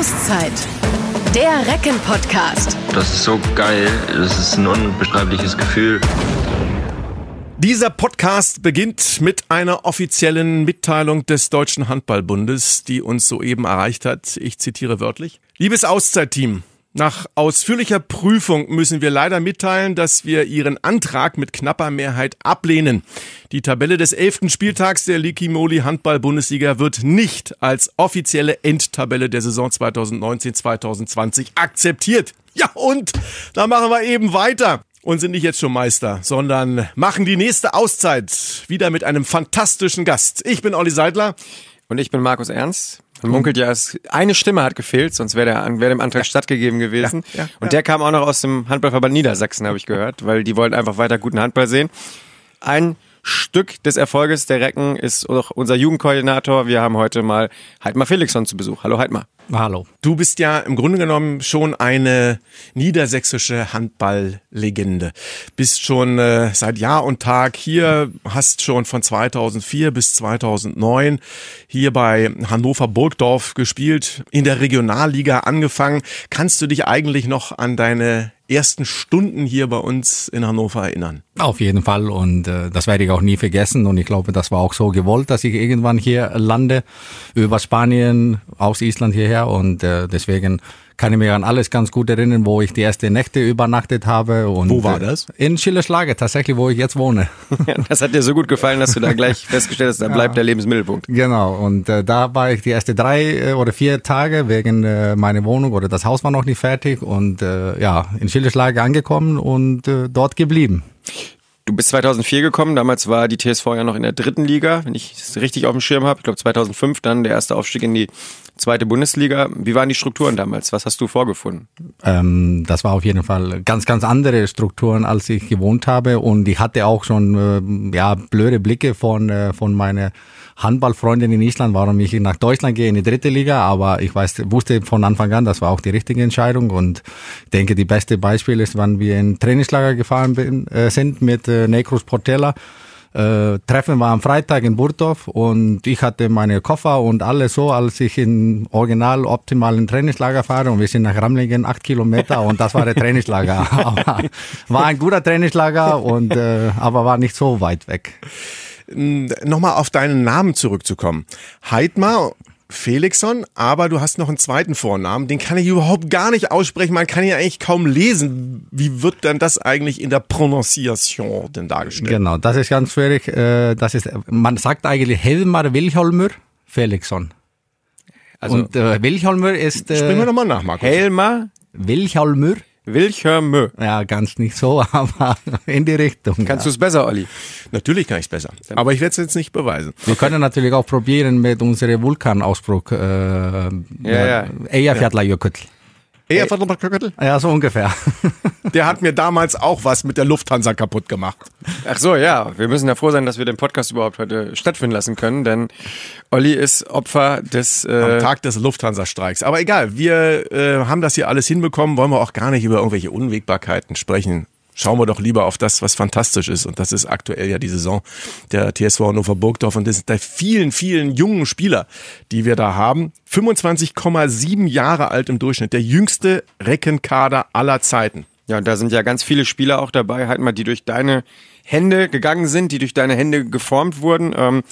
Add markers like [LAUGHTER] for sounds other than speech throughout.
Auszeit. Der Recken-Podcast. Das ist so geil. Das ist ein unbeschreibliches Gefühl. Dieser Podcast beginnt mit einer offiziellen Mitteilung des Deutschen Handballbundes, die uns soeben erreicht hat. Ich zitiere wörtlich. Liebes Auszeitteam, nach ausführlicher Prüfung müssen wir leider mitteilen, dass wir Ihren Antrag mit knapper Mehrheit ablehnen. Die Tabelle des elften Spieltags der Likimoli Handball-Bundesliga wird nicht als offizielle Endtabelle der Saison 2019-2020 akzeptiert. Ja, und da machen wir eben weiter und sind nicht jetzt schon Meister, sondern machen die nächste Auszeit wieder mit einem fantastischen Gast. Ich bin Olli Seidler. Und ich bin Markus Ernst. Man munkelt ja, es, eine Stimme hat gefehlt, sonst wäre der, wär dem Antrag ja. stattgegeben gewesen. Ja, ja, und der kam auch noch aus dem Handballverband Niedersachsen, habe ich gehört, weil die wollten einfach weiter guten Handball sehen. Ein Stück des Erfolges der Recken ist auch unser Jugendkoordinator. Wir haben heute mal Heidmar Felixson zu Besuch. Hallo Heidmar. Hallo. Du bist ja im Grunde genommen schon eine niedersächsische Handballlegende. Bist schon äh, seit Jahr und Tag hier, hast schon von 2004 bis 2009 hier bei Hannover Burgdorf gespielt, in der Regionalliga angefangen. Kannst du dich eigentlich noch an deine ersten Stunden hier bei uns in Hannover erinnern? Auf jeden Fall. Und äh, das werde ich auch nie vergessen. Und ich glaube, das war auch so gewollt, dass ich irgendwann hier lande, über Spanien, aus Island hierher. Und äh, deswegen kann ich mich an alles ganz gut erinnern, wo ich die erste Nächte übernachtet habe. Und wo war das? In Schillerschlage, tatsächlich, wo ich jetzt wohne. [LAUGHS] das hat dir so gut gefallen, dass du da gleich [LAUGHS] festgestellt hast, da bleibt ja. der Lebensmittelpunkt. Genau, und äh, da war ich die erste drei äh, oder vier Tage wegen äh, meiner Wohnung oder das Haus war noch nicht fertig und äh, ja, in Schillerschlage angekommen und äh, dort geblieben. Du bist 2004 gekommen, damals war die TSV ja noch in der dritten Liga, wenn ich es richtig auf dem Schirm habe. Ich glaube 2005 dann der erste Aufstieg in die zweite Bundesliga. Wie waren die Strukturen damals? Was hast du vorgefunden? Ähm, das war auf jeden Fall ganz, ganz andere Strukturen, als ich gewohnt habe. Und ich hatte auch schon äh, ja, blöde Blicke von, äh, von meiner Handballfreundin in Island, warum ich nach Deutschland gehe in die dritte Liga. Aber ich weiß, wusste von Anfang an, das war auch die richtige Entscheidung. Und denke, die beste Beispiel ist, wann wir in Trainingslager gefahren bin, äh, sind mit äh, Nekros Portella. Äh, Treffen war am Freitag in Burgdorf und ich hatte meine Koffer und alles so, als ich in original optimalen Trainingslager fahre und wir sind nach Ramlingen acht Kilometer und das war der Trainingslager. [LAUGHS] war ein guter Trainingslager und äh, aber war nicht so weit weg. Nochmal auf deinen Namen zurückzukommen. Heidmar Felixson, aber du hast noch einen zweiten Vornamen, den kann ich überhaupt gar nicht aussprechen, man kann ihn eigentlich kaum lesen. Wie wird denn das eigentlich in der Prononciation denn dargestellt? Genau, das ist ganz schwierig. Äh, das ist, man sagt eigentlich Helmar Wilhelmer Felixson. Also, Und äh, Wilhelmer ist... Äh, Springen wir nochmal nach, Markus. Helmar Wilhelmer Wilhelmö. Ja, ganz nicht so, [LAUGHS] aber in die Richtung. Kannst ja. du es besser, Olli? Natürlich kann ich es besser. Aber ich werde es jetzt nicht beweisen. Wir können natürlich auch probieren mit unserem Vulkanausbruch. Äh, ja, ja. Eyjafjallajökull. Ja. Eher Ja, so ungefähr. [LAUGHS] Der hat mir damals auch was mit der Lufthansa kaputt gemacht. Ach so, ja. Wir müssen ja froh sein, dass wir den Podcast überhaupt heute stattfinden lassen können, denn Olli ist Opfer des... Äh Am Tag des Lufthansa-Streiks. Aber egal, wir äh, haben das hier alles hinbekommen, wollen wir auch gar nicht über irgendwelche Unwägbarkeiten sprechen schauen wir doch lieber auf das, was fantastisch ist. Und das ist aktuell ja die Saison der TSV Hannover Burgdorf. Und das der vielen, vielen jungen Spieler, die wir da haben. 25,7 Jahre alt im Durchschnitt. Der jüngste Reckenkader aller Zeiten. Ja, da sind ja ganz viele Spieler auch dabei, halt mal, die durch deine Hände gegangen sind, die durch deine Hände geformt wurden. Ähm,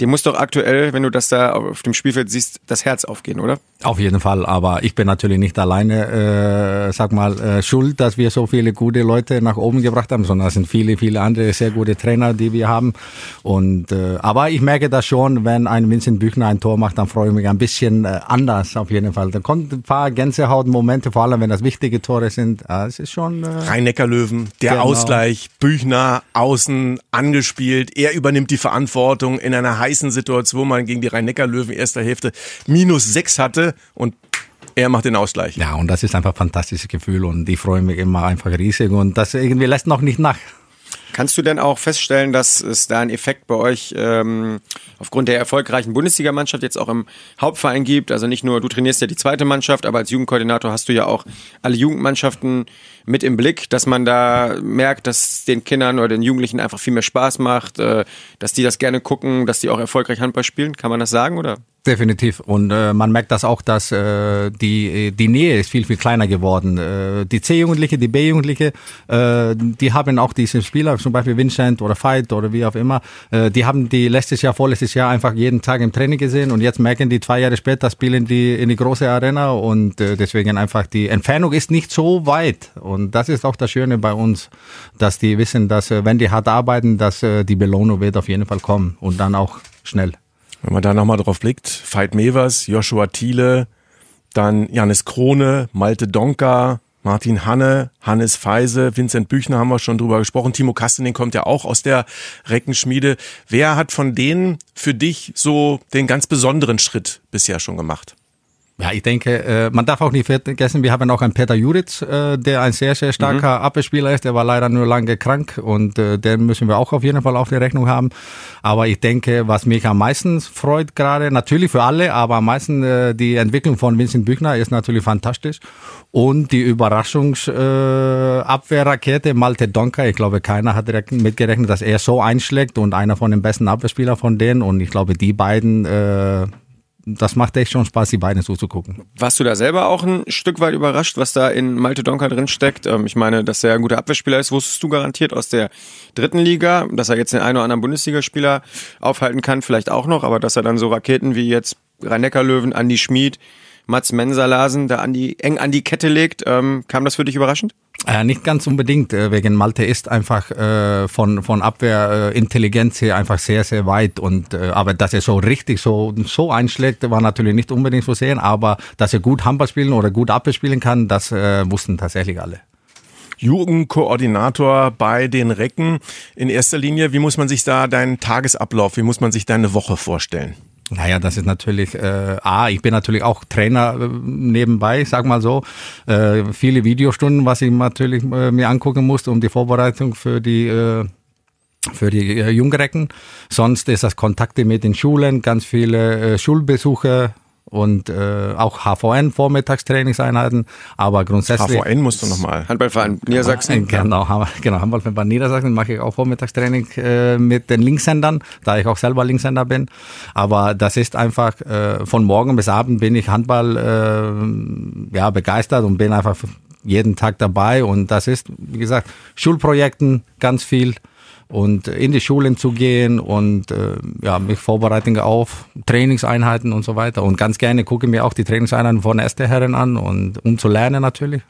dir muss doch aktuell, wenn du das da auf dem Spielfeld siehst, das Herz aufgehen, oder? Auf jeden Fall, aber ich bin natürlich nicht alleine, äh, sag mal, äh, schuld, dass wir so viele gute Leute nach oben gebracht haben, sondern es sind viele, viele andere sehr gute Trainer, die wir haben. Und äh, aber ich merke das schon, wenn ein Vincent Büchner ein Tor macht, dann freue ich mich ein bisschen äh, anders auf jeden Fall. Da kommt ein paar Gänsehautmomente, vor allem wenn das wichtige Tore sind. Äh, es ist schon. Äh, Rhein-Neckar-Löwen, der genau. Ausgleich, Büchner außen angespielt, er übernimmt die Verantwortung in einer heißen Situation, wo man gegen die Rhein-Neckar-Löwen erster Hälfte minus sechs hatte und er macht den Ausgleich. Ja, und das ist einfach ein fantastisches Gefühl und ich freue mich immer einfach riesig und das irgendwie lässt noch nicht nach. Kannst du denn auch feststellen, dass es da einen Effekt bei euch ähm, aufgrund der erfolgreichen Bundesligamannschaft jetzt auch im Hauptverein gibt? Also nicht nur, du trainierst ja die zweite Mannschaft, aber als Jugendkoordinator hast du ja auch alle Jugendmannschaften mit im Blick, dass man da merkt, dass den Kindern oder den Jugendlichen einfach viel mehr Spaß macht, äh, dass die das gerne gucken, dass die auch erfolgreich Handball spielen. Kann man das sagen oder? Definitiv. Und äh, man merkt das auch, dass äh, die, die Nähe ist viel, viel kleiner geworden. Äh, die C-Jugendliche, die B-Jugendliche, äh, die haben auch diese Spieler, zum Beispiel Vincent oder Veit oder wie auch immer, äh, die haben die letztes Jahr, vorletztes Jahr einfach jeden Tag im Training gesehen und jetzt merken die zwei Jahre später, spielen die in die große Arena und äh, deswegen einfach die Entfernung ist nicht so weit. Und das ist auch das Schöne bei uns, dass die wissen, dass äh, wenn die hart arbeiten, dass äh, die Belohnung wird auf jeden Fall kommen und dann auch schnell. Wenn man da nochmal drauf blickt, Veit Mevers, Joshua Thiele, dann Janis Krone, Malte Donka, Martin Hanne, Hannes Feise, Vincent Büchner haben wir schon drüber gesprochen. Timo Kastening kommt ja auch aus der Reckenschmiede. Wer hat von denen für dich so den ganz besonderen Schritt bisher schon gemacht? Ja, ich denke, äh, man darf auch nicht vergessen, wir haben auch einen Peter Juritz, äh, der ein sehr, sehr starker mhm. Abwehrspieler ist. Der war leider nur lange krank und äh, den müssen wir auch auf jeden Fall auf der Rechnung haben. Aber ich denke, was mich am meisten freut gerade, natürlich für alle, aber am meisten die Entwicklung von Vincent Büchner ist natürlich fantastisch. Und die Überraschungsabwehrrakete Malte Donker, ich glaube, keiner hat mitgerechnet, dass er so einschlägt und einer von den besten Abwehrspielern von denen. Und ich glaube, die beiden das macht echt schon Spaß, die beiden zuzugucken. Warst du da selber auch ein Stück weit überrascht, was da in Malte Donker drin steckt? Ähm, ich meine, dass er ein guter Abwehrspieler ist, wusstest du garantiert aus der dritten Liga, dass er jetzt den einen oder anderen Bundesligaspieler aufhalten kann, vielleicht auch noch, aber dass er dann so Raketen wie jetzt Rhein-Neckar-Löwen, Andi Schmid, Mats Mensalasen da an die, eng an die Kette legt. Ähm, kam das für dich überraschend? Äh, nicht ganz unbedingt, äh, wegen Malte ist einfach äh, von, von Abwehrintelligenz äh, her einfach sehr, sehr weit. Und, äh, aber dass er so richtig so, so einschlägt, war natürlich nicht unbedingt zu sehen. Aber dass er gut Handball spielen oder gut Abwehr spielen kann, das äh, wussten tatsächlich alle. Jugendkoordinator bei den Recken. In erster Linie, wie muss man sich da deinen Tagesablauf, wie muss man sich deine Woche vorstellen? Naja, das ist natürlich, äh, A, ich bin natürlich auch Trainer äh, nebenbei, sag mal so. Äh, viele Videostunden, was ich natürlich äh, mir angucken musste, um die Vorbereitung für die äh, für die äh, Jungrecken. Sonst ist das Kontakte mit den Schulen, ganz viele äh, Schulbesuche, und äh, auch HVN Vormittagstrainingseinheiten, aber grundsätzlich HVN musst du nochmal. Handballverein Niedersachsen. Genau, genau Handballverein Niedersachsen mache ich auch Vormittagstraining äh, mit den Linkshändern, da ich auch selber Linkshänder bin. Aber das ist einfach äh, von morgen bis abend bin ich Handball äh, ja begeistert und bin einfach jeden Tag dabei und das ist wie gesagt Schulprojekten ganz viel und in die Schulen zu gehen und äh, ja, mich vorbereiten auf Trainingseinheiten und so weiter. Und ganz gerne gucke mir auch die Trainingseinheiten von ersten Herren an und um zu lernen natürlich.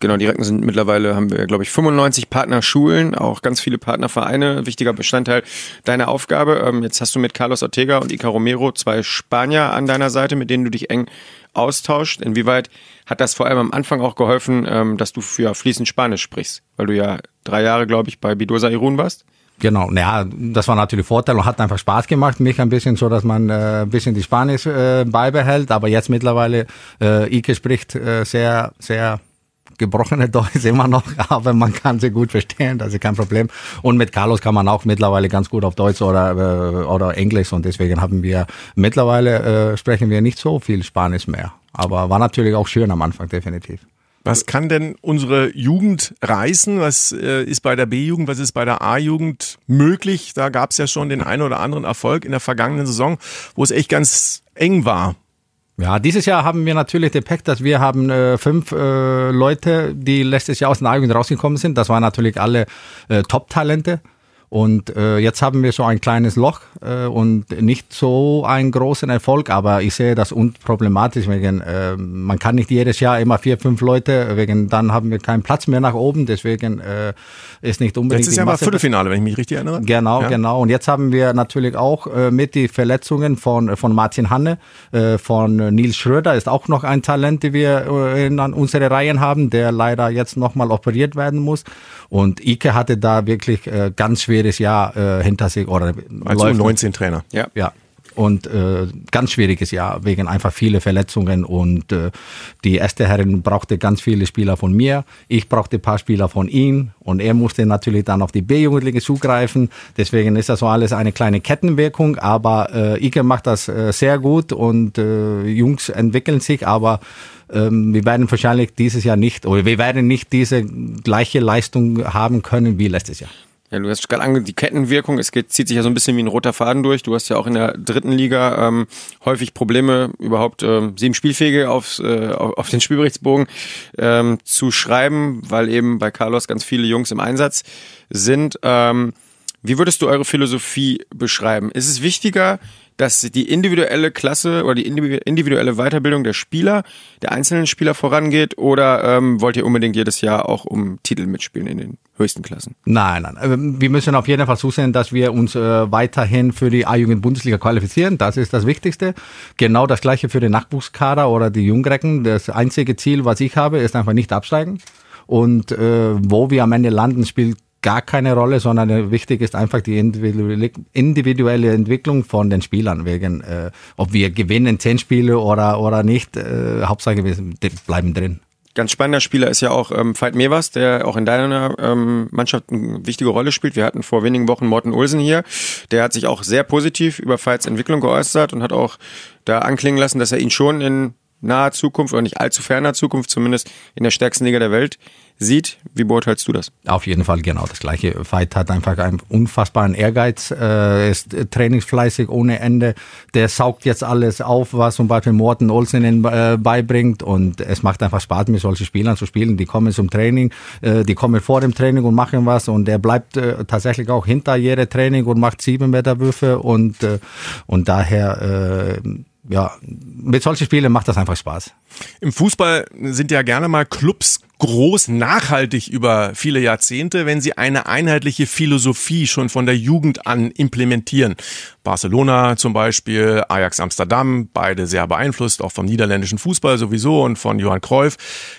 Genau, die Recken sind mittlerweile, haben wir, glaube ich, 95 Partnerschulen, auch ganz viele Partnervereine, wichtiger Bestandteil deiner Aufgabe. Ähm, jetzt hast du mit Carlos Ortega und Ica Romero zwei Spanier an deiner Seite, mit denen du dich eng austauscht. Inwieweit hat das vor allem am Anfang auch geholfen, ähm, dass du für fließend Spanisch sprichst? Weil du ja drei Jahre, glaube ich, bei Bidosa Irun warst. Genau, ja, das war natürlich Vorteil und hat einfach Spaß gemacht, mich ein bisschen so, dass man äh, ein bisschen die Spanisch äh, beibehält, aber jetzt mittlerweile, äh, Ike spricht äh, sehr, sehr gebrochene Deutsch immer noch, [LAUGHS] aber man kann sie gut verstehen, das ist kein Problem. Und mit Carlos kann man auch mittlerweile ganz gut auf Deutsch oder, äh, oder Englisch und deswegen haben wir mittlerweile äh, sprechen wir nicht so viel Spanisch mehr. Aber war natürlich auch schön am Anfang, definitiv. Was kann denn unsere Jugend reißen? Was äh, ist bei der B-Jugend, was ist bei der A-Jugend möglich? Da gab es ja schon den einen oder anderen Erfolg in der vergangenen Saison, wo es echt ganz eng war ja, dieses Jahr haben wir natürlich den Pech, dass wir haben äh, fünf äh, Leute, die letztes Jahr aus der A-Jugend rausgekommen sind. Das waren natürlich alle äh, Top-Talente. Und äh, jetzt haben wir so ein kleines Loch äh, und nicht so einen großen Erfolg, aber ich sehe das unproblematisch, wegen äh, man kann nicht jedes Jahr immer vier, fünf Leute, wegen dann haben wir keinen Platz mehr nach oben, deswegen äh, ist nicht unbedingt. Letztes Jahr war Viertelfinale, wenn ich mich richtig erinnere. Genau, ja. genau. Und jetzt haben wir natürlich auch äh, mit die Verletzungen von von Martin Hanne, äh, von Nils Schröder ist auch noch ein Talent, die wir äh, in unsere Reihen haben, der leider jetzt nochmal operiert werden muss. Und Ike hatte da wirklich äh, ganz schweres Jahr äh, hinter sich. Oder Als 19 Trainer. Ja. ja. Und äh, ganz schwieriges Jahr wegen einfach viele Verletzungen und äh, die erste Herrin brauchte ganz viele Spieler von mir. Ich brauchte ein paar Spieler von ihm und er musste natürlich dann auf die B-Jugendliche zugreifen. Deswegen ist das so alles eine kleine Kettenwirkung, aber äh, Ike macht das äh, sehr gut und äh, Jungs entwickeln sich, aber ähm, wir werden wahrscheinlich dieses Jahr nicht, oder wir werden nicht diese gleiche Leistung haben können wie letztes Jahr. Ja, du hast gerade ange die Kettenwirkung, es geht, zieht sich ja so ein bisschen wie ein roter Faden durch. Du hast ja auch in der dritten Liga ähm, häufig Probleme, überhaupt ähm, sieben Spielfähige aufs, äh, auf den Spielberichtsbogen ähm, zu schreiben, weil eben bei Carlos ganz viele Jungs im Einsatz sind. Ähm, wie würdest du eure Philosophie beschreiben? Ist es wichtiger, dass die individuelle Klasse oder die individuelle Weiterbildung der Spieler, der einzelnen Spieler vorangeht oder ähm, wollt ihr unbedingt jedes Jahr auch um Titel mitspielen in den höchsten Klassen? Nein, nein. Ähm, wir müssen auf jeden Fall zusehen, dass wir uns äh, weiterhin für die A-Jugend-Bundesliga qualifizieren. Das ist das Wichtigste. Genau das gleiche für den Nachwuchskader oder die Jungrecken. Das einzige Ziel, was ich habe, ist einfach nicht absteigen. Und äh, wo wir am Ende landen, spielt gar keine Rolle, sondern wichtig ist einfach die individuelle Entwicklung von den Spielern. Wegen, äh, ob wir gewinnen zehn Spiele oder, oder nicht, äh, Hauptsache wir bleiben drin. Ganz spannender Spieler ist ja auch ähm, Veit Mevers, der auch in deiner ähm, Mannschaft eine wichtige Rolle spielt. Wir hatten vor wenigen Wochen Morten Olsen hier. Der hat sich auch sehr positiv über Veits Entwicklung geäußert und hat auch da anklingen lassen, dass er ihn schon in naher Zukunft oder nicht allzu ferner Zukunft zumindest in der stärksten Liga der Welt sieht. Wie beurteilst du das? Auf jeden Fall genau das gleiche. Veit hat einfach einen unfassbaren Ehrgeiz, äh, ist trainingsfleißig ohne Ende. Der saugt jetzt alles auf, was zum Beispiel Morten Olsen äh, beibringt und es macht einfach Spaß, mit solchen Spielern zu spielen. Die kommen zum Training, äh, die kommen vor dem Training und machen was und er bleibt äh, tatsächlich auch hinter jedem Training und macht sieben Meter Würfe und, äh, und daher äh, ja, mit solchen Spielen macht das einfach Spaß. Im Fußball sind ja gerne mal Clubs groß, nachhaltig über viele Jahrzehnte, wenn sie eine einheitliche Philosophie schon von der Jugend an implementieren. Barcelona zum Beispiel, Ajax Amsterdam, beide sehr beeinflusst, auch vom niederländischen Fußball sowieso und von Johann Cruyff.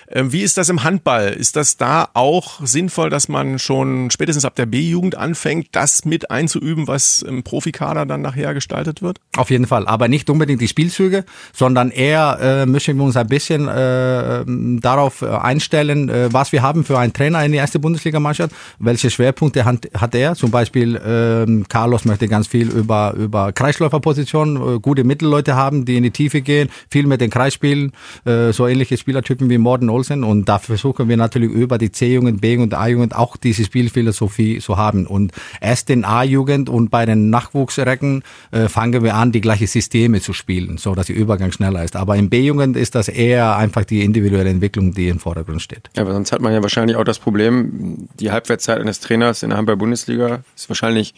Ähm, wie ist das im Handball? Ist das da auch sinnvoll, dass man schon spätestens ab der B-Jugend anfängt, das mit einzuüben, was im Profikader dann nachher gestaltet wird? Auf jeden Fall, aber nicht unbedingt die Spielzüge, sondern eher äh, müssen wir uns ein bisschen äh, darauf einstellen, äh, was wir haben für einen Trainer in die erste Bundesliga-Mannschaft, welche Schwerpunkte hat, hat er. Zum Beispiel äh, Carlos möchte ganz viel über über Kreisläuferpositionen äh, gute Mittelleute haben, die in die Tiefe gehen, viel mit den Kreis spielen, äh, so ähnliche Spielertypen wie Morten Olsen. Und da versuchen wir natürlich über die C-Jugend, B- und A-Jugend auch diese Spielphilosophie zu haben. Und erst in A-Jugend und bei den Nachwuchsrecken äh, fangen wir an, die gleichen Systeme zu spielen, so dass der Übergang schneller ist. Aber in B-Jugend ist das eher einfach die individuelle Entwicklung, die im Vordergrund steht. Ja, aber sonst hat man ja wahrscheinlich auch das Problem, die Halbwertszeit eines Trainers in der Handball-Bundesliga ist wahrscheinlich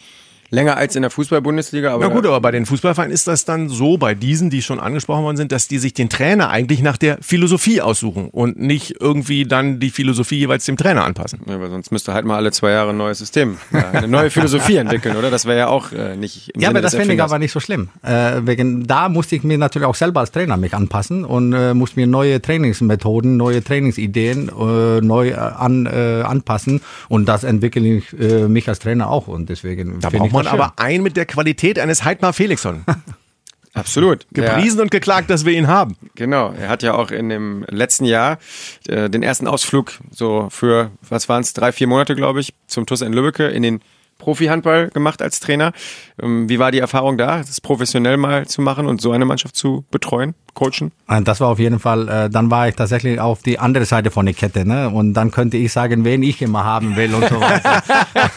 länger als in der Fußball-Bundesliga. Na gut, aber bei den Fußballvereinen ist das dann so, bei diesen, die schon angesprochen worden sind, dass die sich den Trainer eigentlich nach der Philosophie aussuchen und nicht irgendwie dann die Philosophie jeweils dem Trainer anpassen. Ja, aber sonst müsste halt mal alle zwei Jahre ein neues System, eine neue Philosophie [LAUGHS] entwickeln, oder? Das wäre ja auch äh, nicht im Ja, Sinne aber das finde ich aber nicht so schlimm. Äh, wegen, da musste ich mir natürlich auch selber als Trainer mich anpassen und äh, musste mir neue Trainingsmethoden, neue Trainingsideen äh, neu äh, an, äh, anpassen und das entwickle ich äh, mich als Trainer auch und deswegen da braucht man aber ein mit der Qualität eines Heidmar Felixson. [LAUGHS] Absolut. Gepriesen ja. und geklagt, dass wir ihn haben. Genau. Er hat ja auch in dem letzten Jahr äh, den ersten Ausflug so für, was waren es, drei, vier Monate, glaube ich, zum TUS in Lübbecke in den Profi-Handball gemacht als Trainer. Ähm, wie war die Erfahrung da, das professionell mal zu machen und so eine Mannschaft zu betreuen, coachen? Ah, das war auf jeden Fall, äh, dann war ich tatsächlich auf die andere Seite von der Kette. Ne? Und dann könnte ich sagen, wen ich immer haben will und so weiter.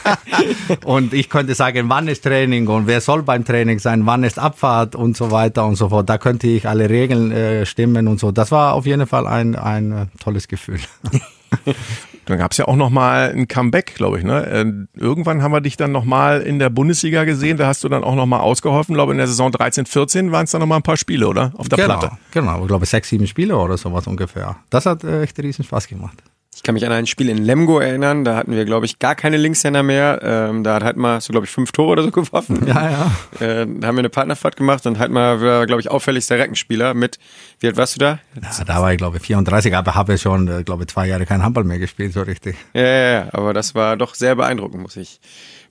[LAUGHS] und ich könnte sagen, wann ist Training und wer soll beim Training sein, wann ist Abfahrt und so weiter und so fort. Da könnte ich alle Regeln äh, stimmen und so. Das war auf jeden Fall ein, ein äh, tolles Gefühl. [LAUGHS] Dann gab es ja auch noch mal ein Comeback, glaube ich. Ne? Äh, irgendwann haben wir dich dann noch mal in der Bundesliga gesehen. Da hast du dann auch noch mal ausgeholfen. Ich glaube, in der Saison 13, 14 waren es dann noch mal ein paar Spiele, oder? Auf der genau, Platte. Genau, ich glaube sechs, sieben Spiele oder sowas ungefähr. Das hat äh, echt riesen Spaß gemacht. Ich kann mich an ein Spiel in Lemgo erinnern, da hatten wir, glaube ich, gar keine Linkshänder mehr. Ähm, da hat halt mal so, glaube ich, fünf Tore oder so [LAUGHS] geworfen. Ja, ja. Äh, da haben wir eine Partnerfahrt gemacht und halt mal, glaube ich, auffälligster Reckenspieler mit, wie alt warst du da? Ja, da war ich, glaube ich, 34, aber habe schon, äh, glaube ich, zwei Jahre kein Handball mehr gespielt, so richtig. Ja, ja, ja, aber das war doch sehr beeindruckend, muss ich,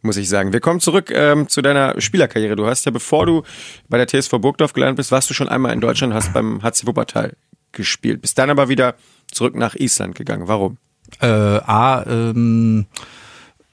muss ich sagen. Wir kommen zurück ähm, zu deiner Spielerkarriere. Du hast ja, bevor du bei der TSV Burgdorf gelandet bist, warst du schon einmal in Deutschland, hast beim HC Wuppertal gespielt. Bist dann aber wieder zurück nach Island gegangen. Warum? Äh, A, ähm,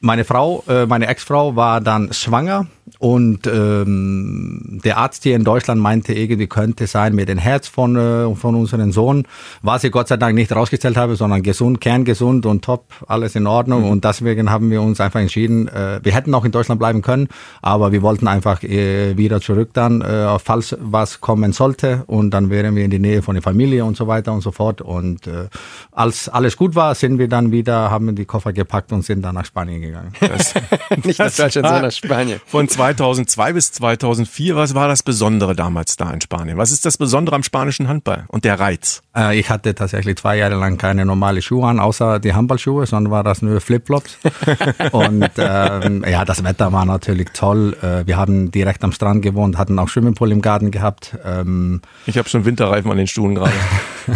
meine Frau, äh, meine Ex-Frau war dann schwanger und ähm, der Arzt hier in Deutschland meinte irgendwie könnte sein mit dem Herz von äh, von unserem Sohn, was ich Gott sei Dank nicht rausgestellt habe, sondern gesund, kerngesund und top, alles in Ordnung. Mhm. Und deswegen haben wir uns einfach entschieden, äh, wir hätten auch in Deutschland bleiben können, aber wir wollten einfach äh, wieder zurück dann, äh, falls was kommen sollte. Und dann wären wir in die Nähe von der Familie und so weiter und so fort. Und äh, als alles gut war, sind wir dann wieder, haben die Koffer gepackt und sind dann nach Spanien gegangen. Das, [LAUGHS] nicht nach Deutschland, sondern nach Spanien. Von 2002 bis 2004, was war das Besondere damals da in Spanien? Was ist das Besondere am spanischen Handball und der Reiz? Äh, ich hatte tatsächlich zwei Jahre lang keine normale Schuhe an, außer die Handballschuhe, sondern war das nur Flipflops. [LAUGHS] und ähm, ja, das Wetter war natürlich toll. Äh, wir haben direkt am Strand gewohnt, hatten auch Swimmingpool im Garten gehabt. Ähm, ich habe schon Winterreifen an den Stuhlen gerade.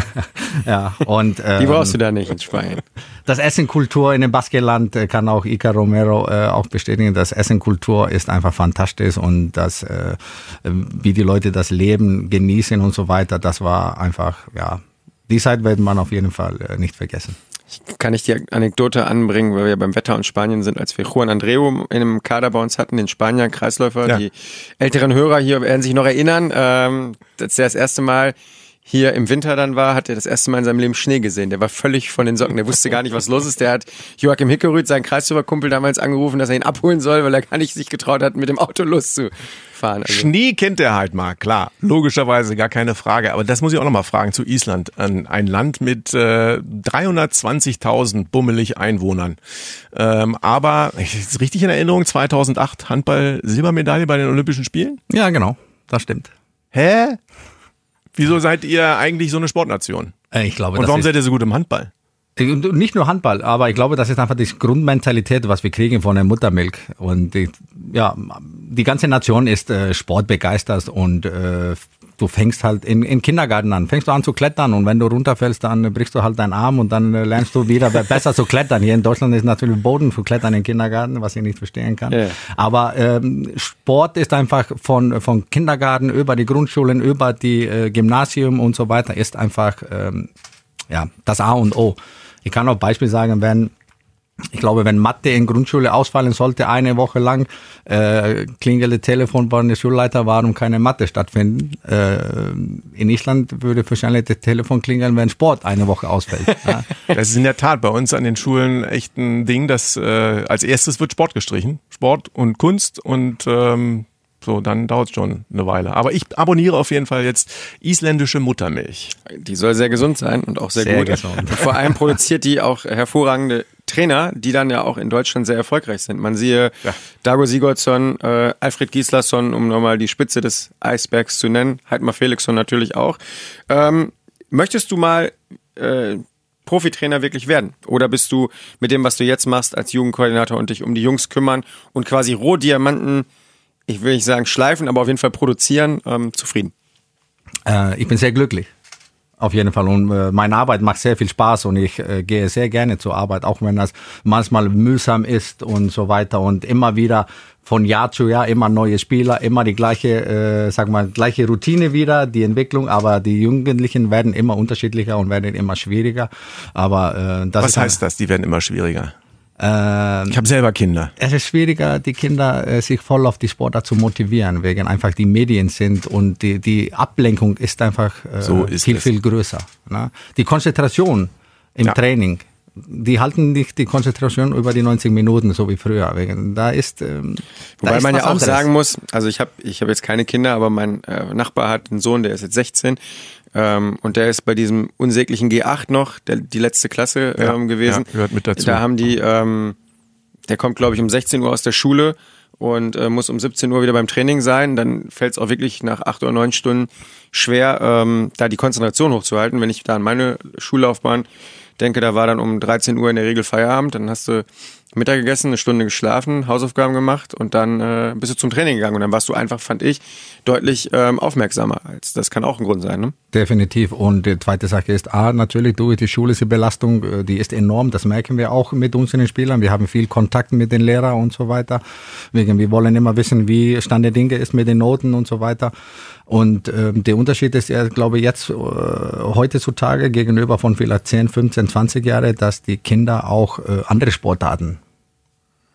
[LAUGHS] ja, und ähm, die brauchst du da nicht in Spanien. Das Essenkultur in dem Baskeland äh, kann auch Ica Romero äh, auch bestätigen. Das Essenkultur ist einfach fantastisch und das, äh, wie die Leute das Leben genießen und so weiter, das war einfach, ja, die Zeit wird man auf jeden Fall äh, nicht vergessen. Ich kann ich die Anekdote anbringen, weil wir beim Wetter in Spanien sind, als wir Juan Andreu in einem Kader bei uns hatten, den Spanier, Kreisläufer. Ja. Die älteren Hörer hier werden sich noch erinnern, ähm, als der das erste Mal hier im Winter dann war, hat er das erste Mal in seinem Leben Schnee gesehen. Der war völlig von den Socken. Der wusste gar nicht, was los ist. Der hat Joachim Hickerüth, seinen Kreisläuferkumpel, damals angerufen, dass er ihn abholen soll, weil er gar nicht sich getraut hat, mit dem Auto loszufahren. Also Schnee kennt er halt mal, klar. Logischerweise, gar keine Frage. Aber das muss ich auch nochmal fragen zu Island. Ein Land mit äh, 320.000 bummelig Einwohnern. Ähm, aber, ist richtig in Erinnerung, 2008 Handball-Silbermedaille bei den Olympischen Spielen? Ja, genau. Das stimmt. Hä? Wieso seid ihr eigentlich so eine Sportnation? Äh, ich glaube, Und warum seid ihr so gut im Handball? Äh, nicht nur Handball, aber ich glaube, das ist einfach die Grundmentalität, was wir kriegen von der Muttermilch. Und die, ja, die ganze Nation ist äh, sportbegeistert und äh, du fängst halt in, in Kindergarten an, fängst du an zu klettern und wenn du runterfällst, dann brichst du halt deinen Arm und dann äh, lernst du wieder besser zu klettern. Hier in Deutschland ist natürlich Boden für Klettern im Kindergarten, was ich nicht verstehen kann. Yeah. Aber ähm, Sport ist einfach von, von Kindergarten über die Grundschulen, über die äh, Gymnasium und so weiter, ist einfach ähm, ja, das A und O. Ich kann auch Beispiel sagen, wenn ich glaube, wenn Mathe in Grundschule ausfallen sollte, eine Woche lang, äh, klingelt Telefon bei der Schulleiter, warum keine Mathe stattfinden. Äh, in Island würde wahrscheinlich das Telefon klingeln, wenn Sport eine Woche ausfällt. [LAUGHS] Ja. Das ist in der Tat bei uns an den Schulen echt ein Ding, dass äh, als erstes wird Sport gestrichen. Sport und Kunst und ähm, so, dann dauert es schon eine Weile. Aber ich abonniere auf jeden Fall jetzt isländische Muttermilch. Die soll sehr gesund sein und auch sehr, sehr gut. Gesund. Vor allem produziert die auch hervorragende Trainer, die dann ja auch in Deutschland sehr erfolgreich sind. Man siehe ja. Dago Sigurdsson, äh, Alfred Gislason, um nochmal die Spitze des Eisbergs zu nennen, Heidmar Felixson natürlich auch. Ähm, möchtest du mal äh, Profitrainer wirklich werden? Oder bist du mit dem, was du jetzt machst als Jugendkoordinator und dich um die Jungs kümmern und quasi Rohdiamanten ich will nicht sagen schleifen, aber auf jeden Fall produzieren, ähm, zufrieden? Äh, ich bin sehr glücklich. Auf jeden Fall. Und äh, meine Arbeit macht sehr viel Spaß und ich äh, gehe sehr gerne zur Arbeit, auch wenn das manchmal mühsam ist und so weiter. Und immer wieder von Jahr zu Jahr immer neue Spieler, immer die gleiche, äh, sag mal, gleiche Routine wieder, die Entwicklung, aber die Jugendlichen werden immer unterschiedlicher und werden immer schwieriger. Aber äh, das Was heißt das? Die werden immer schwieriger? Ähm, ich habe selber Kinder. Es ist schwieriger, die Kinder äh, sich voll auf die Sportart zu motivieren, wegen einfach die Medien sind und die, die Ablenkung ist einfach äh, so ist viel, es. viel größer. Ne? Die Konzentration im ja. Training, die halten nicht die Konzentration über die 90 Minuten, so wie früher. Wegen, da ist, ähm, Wobei da ist man ja auch anderes. sagen muss, also ich habe ich hab jetzt keine Kinder, aber mein äh, Nachbar hat einen Sohn, der ist jetzt 16 ähm, und der ist bei diesem unsäglichen G8 noch, der, die letzte Klasse ähm, ja, gewesen. Ja, gehört mit dazu. Da haben die, ähm, der kommt, glaube ich, um 16 Uhr aus der Schule und äh, muss um 17 Uhr wieder beim Training sein. Dann fällt es auch wirklich nach acht oder neun Stunden schwer, ähm, da die Konzentration hochzuhalten. Wenn ich da an meine Schullaufbahn denke, da war dann um 13 Uhr in der Regel Feierabend, dann hast du Mittag gegessen, eine Stunde geschlafen, Hausaufgaben gemacht und dann äh, bist du zum Training gegangen und dann warst du einfach, fand ich, deutlich ähm, aufmerksamer. Als, das kann auch ein Grund sein. Ne? Definitiv. Und die zweite Sache ist, A, natürlich durch die schulische Belastung, äh, die ist enorm, das merken wir auch mit unseren Spielern. Wir haben viel Kontakt mit den Lehrern und so weiter. Wir wollen immer wissen, wie Stand der Dinge ist mit den Noten und so weiter. Und äh, der Unterschied ist ja, glaube ich, jetzt äh, heutzutage gegenüber von vielleicht 10, 15, 20 Jahren, dass die Kinder auch äh, andere Sportarten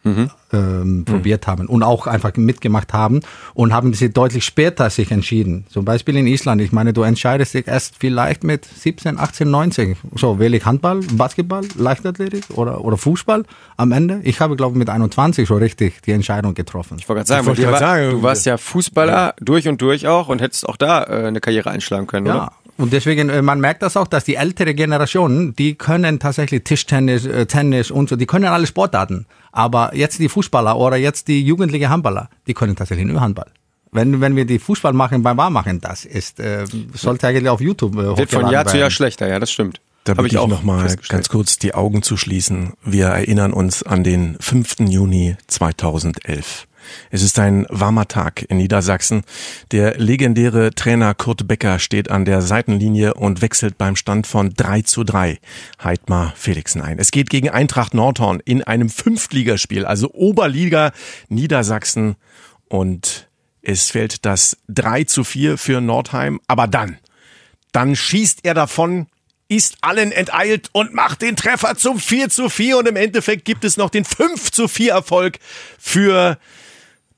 mhm. ähm, probiert haben und auch einfach mitgemacht haben und haben sie deutlich später sich entschieden. Zum Beispiel in Island. Ich meine, du entscheidest dich erst vielleicht mit 17, 18, 19. So, wähle ich Handball, Basketball, Leichtathletik oder, oder Fußball am Ende? Ich habe, glaube ich, mit 21 schon richtig die Entscheidung getroffen. Ich wollte gerade sagen, wollt war, sagen, du warst ja Fußballer ja. durch und durch auch und hättest auch da äh, eine Karriere einschlagen können, ja. oder? Und deswegen, äh, man merkt das auch, dass die ältere Generation, die können tatsächlich Tischtennis, äh, Tennis und so, die können alle Sportarten. Aber jetzt die Fußballer oder jetzt die jugendliche Handballer, die können tatsächlich nur Handball. Wenn, wenn wir die Fußball machen beim Warmachen, das ist, äh, sollte eigentlich auf YouTube äh, Wird von Jahr zu Jahr schlechter, ja, das stimmt. Da habe ich, ich auch noch mal ganz kurz die Augen zu schließen. Wir erinnern uns an den 5. Juni 2011. Es ist ein warmer Tag in Niedersachsen. Der legendäre Trainer Kurt Becker steht an der Seitenlinie und wechselt beim Stand von 3 zu 3 Heidmar Felixen ein. Es geht gegen Eintracht Nordhorn in einem Fünftligaspiel, also Oberliga Niedersachsen und es fällt das 3 zu 4 für Nordheim, aber dann, dann schießt er davon ist allen enteilt und macht den Treffer zum 4 zu 4 und im Endeffekt gibt es noch den 5 zu 4 Erfolg für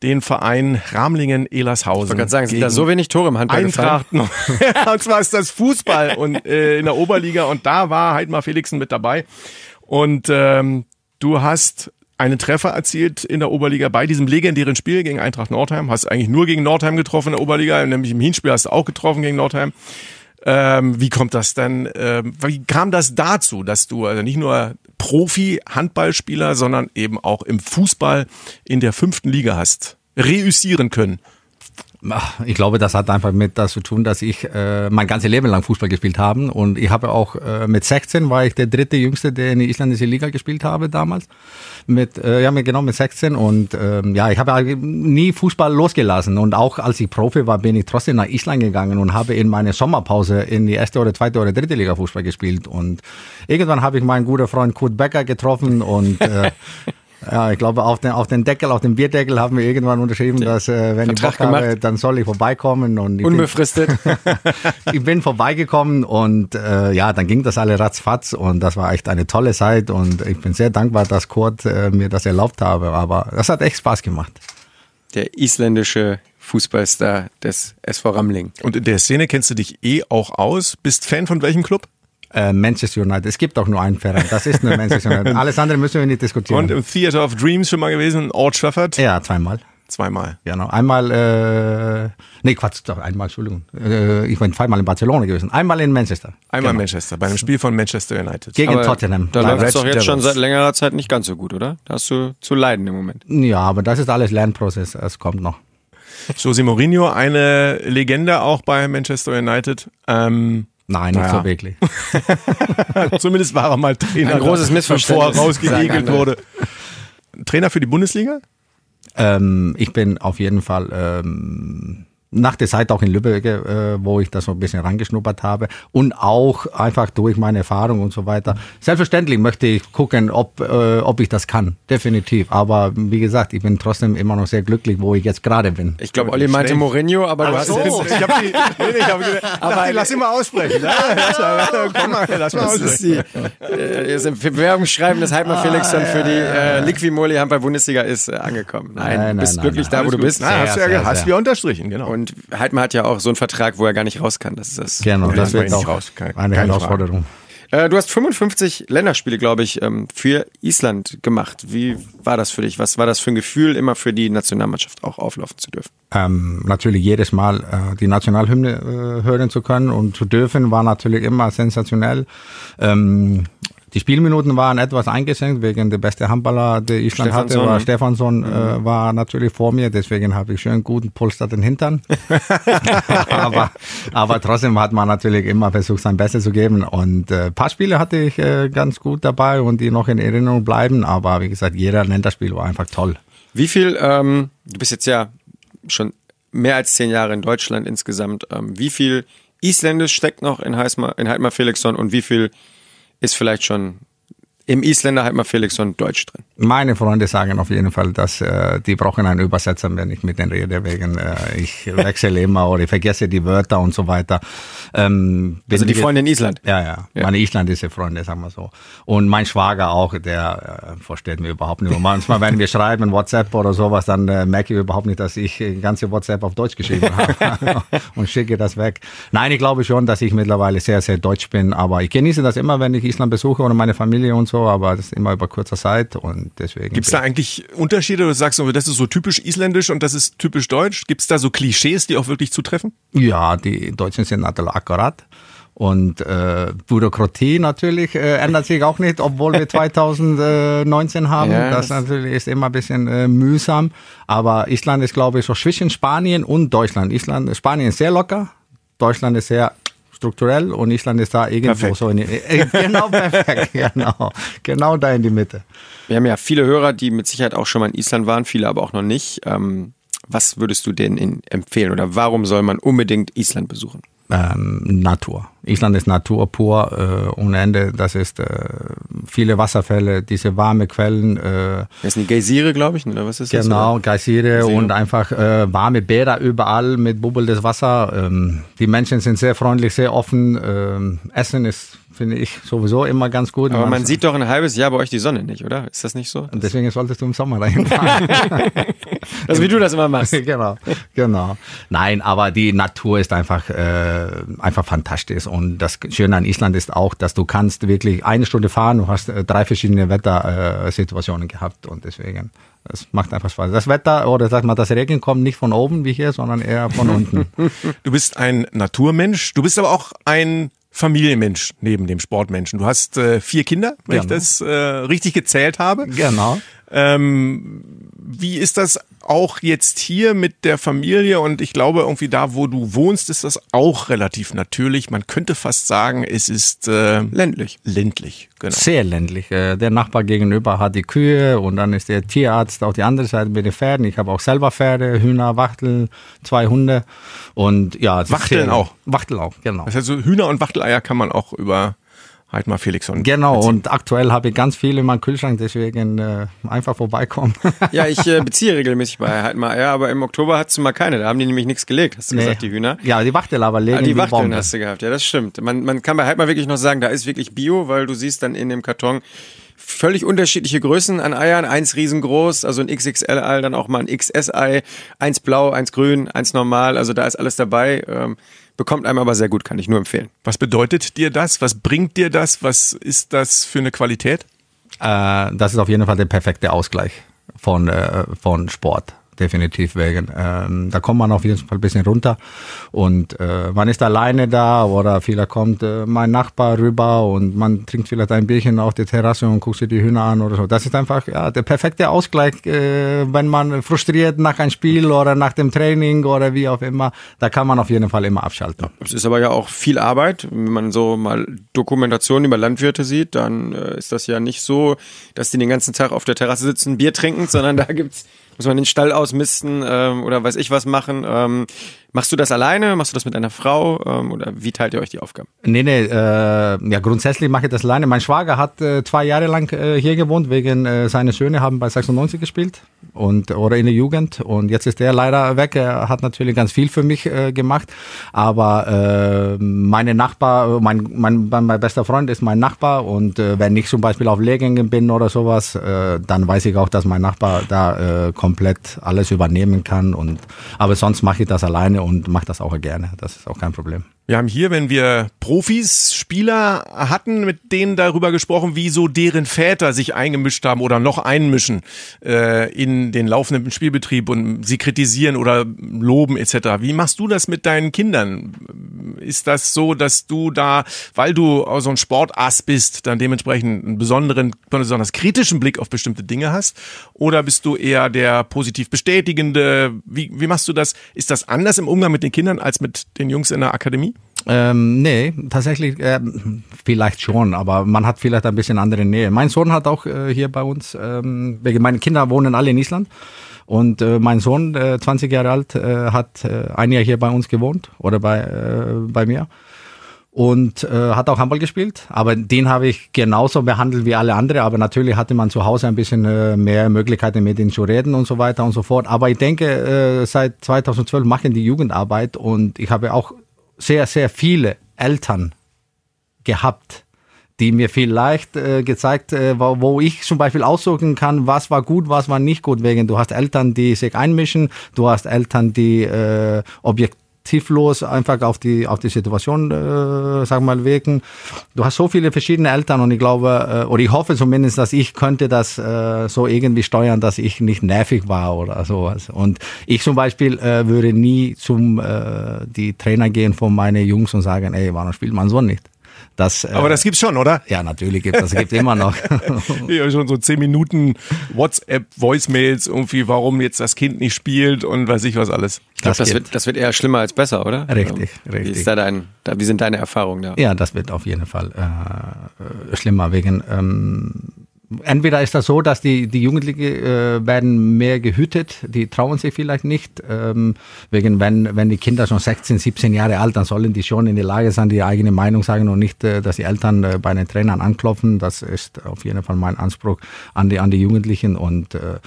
den Verein Ramlingen-Elershausen. Ich wollte gerade sagen, sind da so wenig Tore im Handball Eintracht [LAUGHS] und zwar ist das Fußball und äh, in der Oberliga und da war Heidmar Felixen mit dabei. Und ähm, du hast einen Treffer erzielt in der Oberliga bei diesem legendären Spiel gegen Eintracht Nordheim. Hast eigentlich nur gegen Nordheim getroffen in der Oberliga, nämlich im Hinspiel hast du auch getroffen gegen Nordheim. Ähm, wie kommt das denn? Ähm, wie kam das dazu, dass du also nicht nur Profi-Handballspieler, sondern eben auch im Fußball in der fünften Liga hast reüssieren können? Ich glaube, das hat einfach mit das zu tun, dass ich äh, mein ganzes Leben lang Fußball gespielt habe. Und ich habe auch äh, mit 16 war ich der dritte Jüngste, der in der isländischen Liga gespielt habe damals. Mit äh, ja, genau mit 16 und ähm, ja, ich habe nie Fußball losgelassen. Und auch als ich Profi war, bin ich trotzdem nach Island gegangen und habe in meine Sommerpause in die erste oder zweite oder dritte Liga Fußball gespielt. Und irgendwann habe ich meinen guten Freund Kurt Becker getroffen und äh, [LAUGHS] Ja, ich glaube, auf den, auf den Deckel, auf dem Bierdeckel haben wir irgendwann unterschrieben, dass äh, wenn Vertrag ich Bock habe, dann soll ich vorbeikommen. Und ich Unbefristet. Bin, [LAUGHS] ich bin vorbeigekommen und äh, ja, dann ging das alle ratzfatz und das war echt eine tolle Zeit und ich bin sehr dankbar, dass Kurt äh, mir das erlaubt habe. Aber das hat echt Spaß gemacht. Der isländische Fußballstar des SV Ramling. Und in der Szene kennst du dich eh auch aus. Bist Fan von welchem Club? Äh, Manchester United. Es gibt auch nur einen Verein. Das ist nur Manchester United. [LAUGHS] Alles andere müssen wir nicht diskutieren. Und im Theater of Dreams schon mal gewesen, Old Trafford? Ja, zweimal. Zweimal. Genau. Einmal, äh, nee, Quatsch, doch, einmal, Entschuldigung. Äh, ich bin zweimal in Barcelona gewesen. Einmal in Manchester. Einmal in genau. Manchester, bei einem Spiel von Manchester United. Gegen aber Tottenham. Da läuft es doch jetzt schon seit längerer Zeit nicht ganz so gut, oder? Da hast du zu leiden im Moment. Ja, aber das ist alles Lernprozess. Es kommt noch. Jose Mourinho, eine Legende auch bei Manchester United. Ähm, Nein, nicht naja. so wirklich. [LAUGHS] Zumindest war er mal Trainer. Ein großes Missverständnis. Bevor er rausgeegelt wurde. Trainer für die Bundesliga? Ähm, ich bin auf jeden Fall ähm, nach der Zeit auch in Lübeck, äh, wo ich da so ein bisschen reingeschnuppert habe und auch einfach durch meine Erfahrung und so weiter. Selbstverständlich möchte ich gucken, ob, äh, ob ich das kann, definitiv. Aber wie gesagt, ich bin trotzdem immer noch sehr glücklich, wo ich jetzt gerade bin. Ich glaube, Olli meinte Mourinho, aber du Ach hast so. [LAUGHS] jetzt... Ich hab die, nee, ich hab gesagt, [LAUGHS] aber lass ihn mal aussprechen. [LAUGHS] Mal, komm mal, lass mal das aussprechen. Die, äh, Bewerbungsschreiben des Heidmar Felix dann für die äh, Liquimoli Handball Bundesliga ist äh, angekommen. Nein, nein, bist nein, glücklich nein, da, wo du bist. Nein, hast du ja, sehr, hast du ja unterstrichen, genau. Und und Heidmann hat ja auch so einen Vertrag, wo er gar nicht raus kann. Das ist das. Genau, das wird auch raus. Keine, eine keine Herausforderung. Äh, du hast 55 Länderspiele, glaube ich, ähm, für Island gemacht. Wie war das für dich? Was war das für ein Gefühl, immer für die Nationalmannschaft auch auflaufen zu dürfen? Ähm, natürlich jedes Mal äh, die Nationalhymne äh, hören zu können und zu dürfen, war natürlich immer sensationell. Ähm, die Spielminuten waren etwas eingeschränkt wegen der beste Handballer, der Island Stefansson. hatte, war Stefansson, mhm. äh, war natürlich vor mir, deswegen habe ich schön guten Polster den Hintern. [LAUGHS] aber, aber trotzdem hat man natürlich immer versucht, sein Bestes zu geben und äh, paar Spiele hatte ich äh, ganz gut dabei und die noch in Erinnerung bleiben, aber wie gesagt, jeder Länderspiel war einfach toll. Wie viel, ähm, du bist jetzt ja schon mehr als zehn Jahre in Deutschland insgesamt, ähm, wie viel Isländisch steckt noch in Heidmar, in Heidmar Felixson und wie viel ist vielleicht schon im Isländer halt mal Felix und Deutsch drin. Meine Freunde sagen auf jeden Fall, dass äh, die brauchen einen Übersetzer, wenn ich mit denen rede, wegen äh, ich wechsle immer oder ich vergesse die Wörter und so weiter. Ähm, also die Freunde in Island? Ja, ja, ja. meine isländische Freunde, sagen wir so. Und mein Schwager auch, der äh, versteht mir überhaupt nicht. Und manchmal, wenn wir schreiben WhatsApp oder sowas, dann äh, merke ich überhaupt nicht, dass ich ganze WhatsApp auf Deutsch geschrieben habe [LAUGHS] und schicke das weg. Nein, ich glaube schon, dass ich mittlerweile sehr, sehr deutsch bin, aber ich genieße das immer, wenn ich Island besuche oder meine Familie und so so, aber das ist immer über kurzer Zeit und deswegen. Gibt es da eigentlich Unterschiede? Du sagst, das ist so typisch isländisch und das ist typisch deutsch. Gibt es da so Klischees, die auch wirklich zutreffen? Ja, die Deutschen sind natürlich akkurat. Und äh, Bürokratie natürlich äh, ändert sich auch nicht, obwohl wir [LAUGHS] 2019 haben. Ja, das, das natürlich ist immer ein bisschen äh, mühsam. Aber Island ist, glaube ich, so zwischen Spanien und Deutschland. Island, Spanien ist sehr locker, Deutschland ist sehr strukturell und Island ist da irgendwo perfekt. so in die, äh, genau perfekt, [LAUGHS] genau, genau da in die Mitte. Wir haben ja viele Hörer, die mit Sicherheit auch schon mal in Island waren, viele aber auch noch nicht. Ähm, was würdest du denen empfehlen oder warum soll man unbedingt Island besuchen? Ähm, Natur. Island ist Natur pur äh, ohne Ende. Das ist äh, viele Wasserfälle, diese warme Quellen. Äh, das sind die Geysire, glaube ich, oder was ist das? Genau, Geysire und einfach äh, warme Bäder überall mit bubbelndes Wasser. Ähm, die Menschen sind sehr freundlich, sehr offen. Ähm, Essen ist finde ich sowieso immer ganz gut. Aber man, sieht doch ein halbes Jahr bei euch die Sonne nicht, oder? Ist das nicht so? Und deswegen solltest du im Sommer dahin [LAUGHS] fahren. [LAUGHS] also wie du das immer machst. [LAUGHS] genau, genau. Nein, aber die Natur ist einfach, äh, einfach fantastisch. Und das Schöne an Island ist auch, dass du kannst wirklich eine Stunde fahren, du hast äh, drei verschiedene Wettersituationen gehabt und deswegen es macht einfach Spaß. Das Wetter oder sag mal, das Regen kommt nicht von oben wie hier, sondern eher von unten. Du bist ein Naturmensch, du bist aber auch ein Familienmensch neben dem Sportmenschen. Du hast äh, vier Kinder, wenn genau. ich das äh, richtig gezählt habe. Genau. Ähm, wie ist das auch jetzt hier mit der Familie? Und ich glaube, irgendwie da, wo du wohnst, ist das auch relativ natürlich. Man könnte fast sagen, es ist äh, ländlich. Ländlich, genau. Sehr ländlich. Äh, der Nachbar gegenüber hat die Kühe und dann ist der Tierarzt auf die andere Seite mit den Pferden. Ich habe auch selber Pferde, Hühner, Wachtel, zwei Hunde. Und ja, Wachteln auch. Wachtel auch, genau. Das heißt, so Hühner und Wachteleier kann man auch über Heidmar Felixson. Genau, beziehen. und aktuell habe ich ganz viele in meinem Kühlschrank, deswegen äh, einfach vorbeikommen. ja, ich äh, [LAUGHS] beziehe regelmäßig bei Heidmar Eier, aber im Oktober hattest du mal keine, da haben die nämlich nichts gelegt, hast du nee. gesagt, die Hühner. Ja, die Wachtel aber legen ah, die, die Wachteln Bombe. hast du gehabt, ja, das stimmt. Man, man kann bei Heidmar wirklich noch sagen, da ist wirklich Bio, weil du siehst dann in dem Karton völlig unterschiedliche Größen an Eiern. Eins riesengroß, also ein XXL-Ei, dann auch mal ein XS-Ei. Eins blau, eins grün, eins normal. Also da ist alles dabei. Ähm, bekommt einem aber sehr gut, kann ich nur empfehlen. Was bedeutet dir das? Was bringt dir das? Was ist das für eine Qualität? Äh, das ist auf jeden Fall der perfekte Ausgleich von, äh, von Sport definitiv wegen. Ähm, da kommt man auf jeden Fall ein bisschen runter und äh, man ist alleine da oder vielleicht kommt äh, mein Nachbar rüber und man trinkt vielleicht ein Bierchen auf der Terrasse und guckt sich die Hühner an oder so. Das ist einfach ja, der perfekte Ausgleich, äh, wenn man frustriert nach einem Spiel oder nach dem Training oder wie auch immer. Da kann man auf jeden Fall immer abschalten. Es ist aber ja auch viel Arbeit. Wenn man so mal Dokumentationen über Landwirte sieht, dann äh, ist das ja nicht so, dass die den ganzen Tag auf der Terrasse sitzen, Bier trinken, sondern da [LAUGHS] gibt's muss man den Stall ausmisten ähm, oder weiß ich was machen. Ähm, machst du das alleine? Machst du das mit einer Frau? Ähm, oder wie teilt ihr euch die Aufgaben? Nee, nee, äh, ja, grundsätzlich mache ich das alleine. Mein Schwager hat äh, zwei Jahre lang äh, hier gewohnt, wegen äh, seine Söhne haben bei 96 gespielt und oder in der Jugend. Und jetzt ist er leider weg. Er hat natürlich ganz viel für mich äh, gemacht. Aber äh, meine Nachbar, mein, mein, mein bester Freund ist mein Nachbar und äh, wenn ich zum Beispiel auf Lehrgängen bin oder sowas, äh, dann weiß ich auch, dass mein Nachbar da äh, komplett alles übernehmen kann. Und aber sonst mache ich das alleine und mache das auch gerne. Das ist auch kein Problem. Wir haben hier, wenn wir Profis, Spieler hatten, mit denen darüber gesprochen, wie so deren Väter sich eingemischt haben oder noch einmischen äh, in den laufenden Spielbetrieb und sie kritisieren oder loben etc. Wie machst du das mit deinen Kindern? Ist das so, dass du da, weil du so ein Sportass bist, dann dementsprechend einen besonderen, besonders kritischen Blick auf bestimmte Dinge hast? Oder bist du eher der positiv bestätigende? Wie, wie machst du das? Ist das anders im Umgang mit den Kindern als mit den Jungs in der Akademie? Ähm, nee, tatsächlich äh, vielleicht schon, aber man hat vielleicht ein bisschen andere Nähe. Mein Sohn hat auch äh, hier bei uns, ähm, meine Kinder wohnen alle in Island und äh, mein Sohn, äh, 20 Jahre alt, äh, hat äh, ein Jahr hier bei uns gewohnt oder bei, äh, bei mir. und äh, hat auch Handball gespielt. Aber den habe ich genauso behandelt wie alle andere. Aber natürlich hatte man zu Hause ein bisschen mehr Möglichkeiten mit ihm zu reden und so weiter und so fort. Aber ich denke, seit 2012 machen die Jugendarbeit und ich habe auch sehr, sehr viele Eltern gehabt, die mir vielleicht äh, gezeigt, äh, wo, ich zum Beispiel aussuchen kann, was war gut, was war nicht gut. Wegen du hast Eltern, die sich einmischen, du hast Eltern, die äh, objektiv tieflos einfach auf die auf die Situation, äh, sag mal, wirken. Du hast so viele verschiedene Eltern und ich glaube, äh, oder ich hoffe zumindest, dass ich könnte das äh, so irgendwie steuern, dass ich nicht nervig war oder sowas. Und ich zum Beispiel äh, würde nie zum äh, die Trainer gehen von meinen Jungs und sagen, ey, warum spielt man so nicht? Das, Aber das gibt's schon, oder? Ja, natürlich gibt das gibt immer noch. [LAUGHS] ja, schon so zehn Minuten WhatsApp, Voicemails irgendwie, warum jetzt das Kind nicht spielt und weiß ich was alles. Ich glaube, das, wird, das wird eher schlimmer als besser, oder? Richtig, richtig. Wie, ist da dein, da, wie sind deine Erfahrungen da? Ja, das wird auf jeden Fall äh, schlimmer wegen ähm, entweder ist das so, dass die, die Jugendlichen äh, werden mehr gehütet, die trauen sich vielleicht nicht. Ähm, wegen, wenn, wenn die Kinder schon 16, 17 Jahre alt, dann sollen die schon in der Lage sein, die eigene Meinung sagen und nicht, äh, dass die Eltern äh, bei den Trainern anklopfen. Das ist auf jeden Fall mein Anspruch an die, an die Jugendlichen und äh,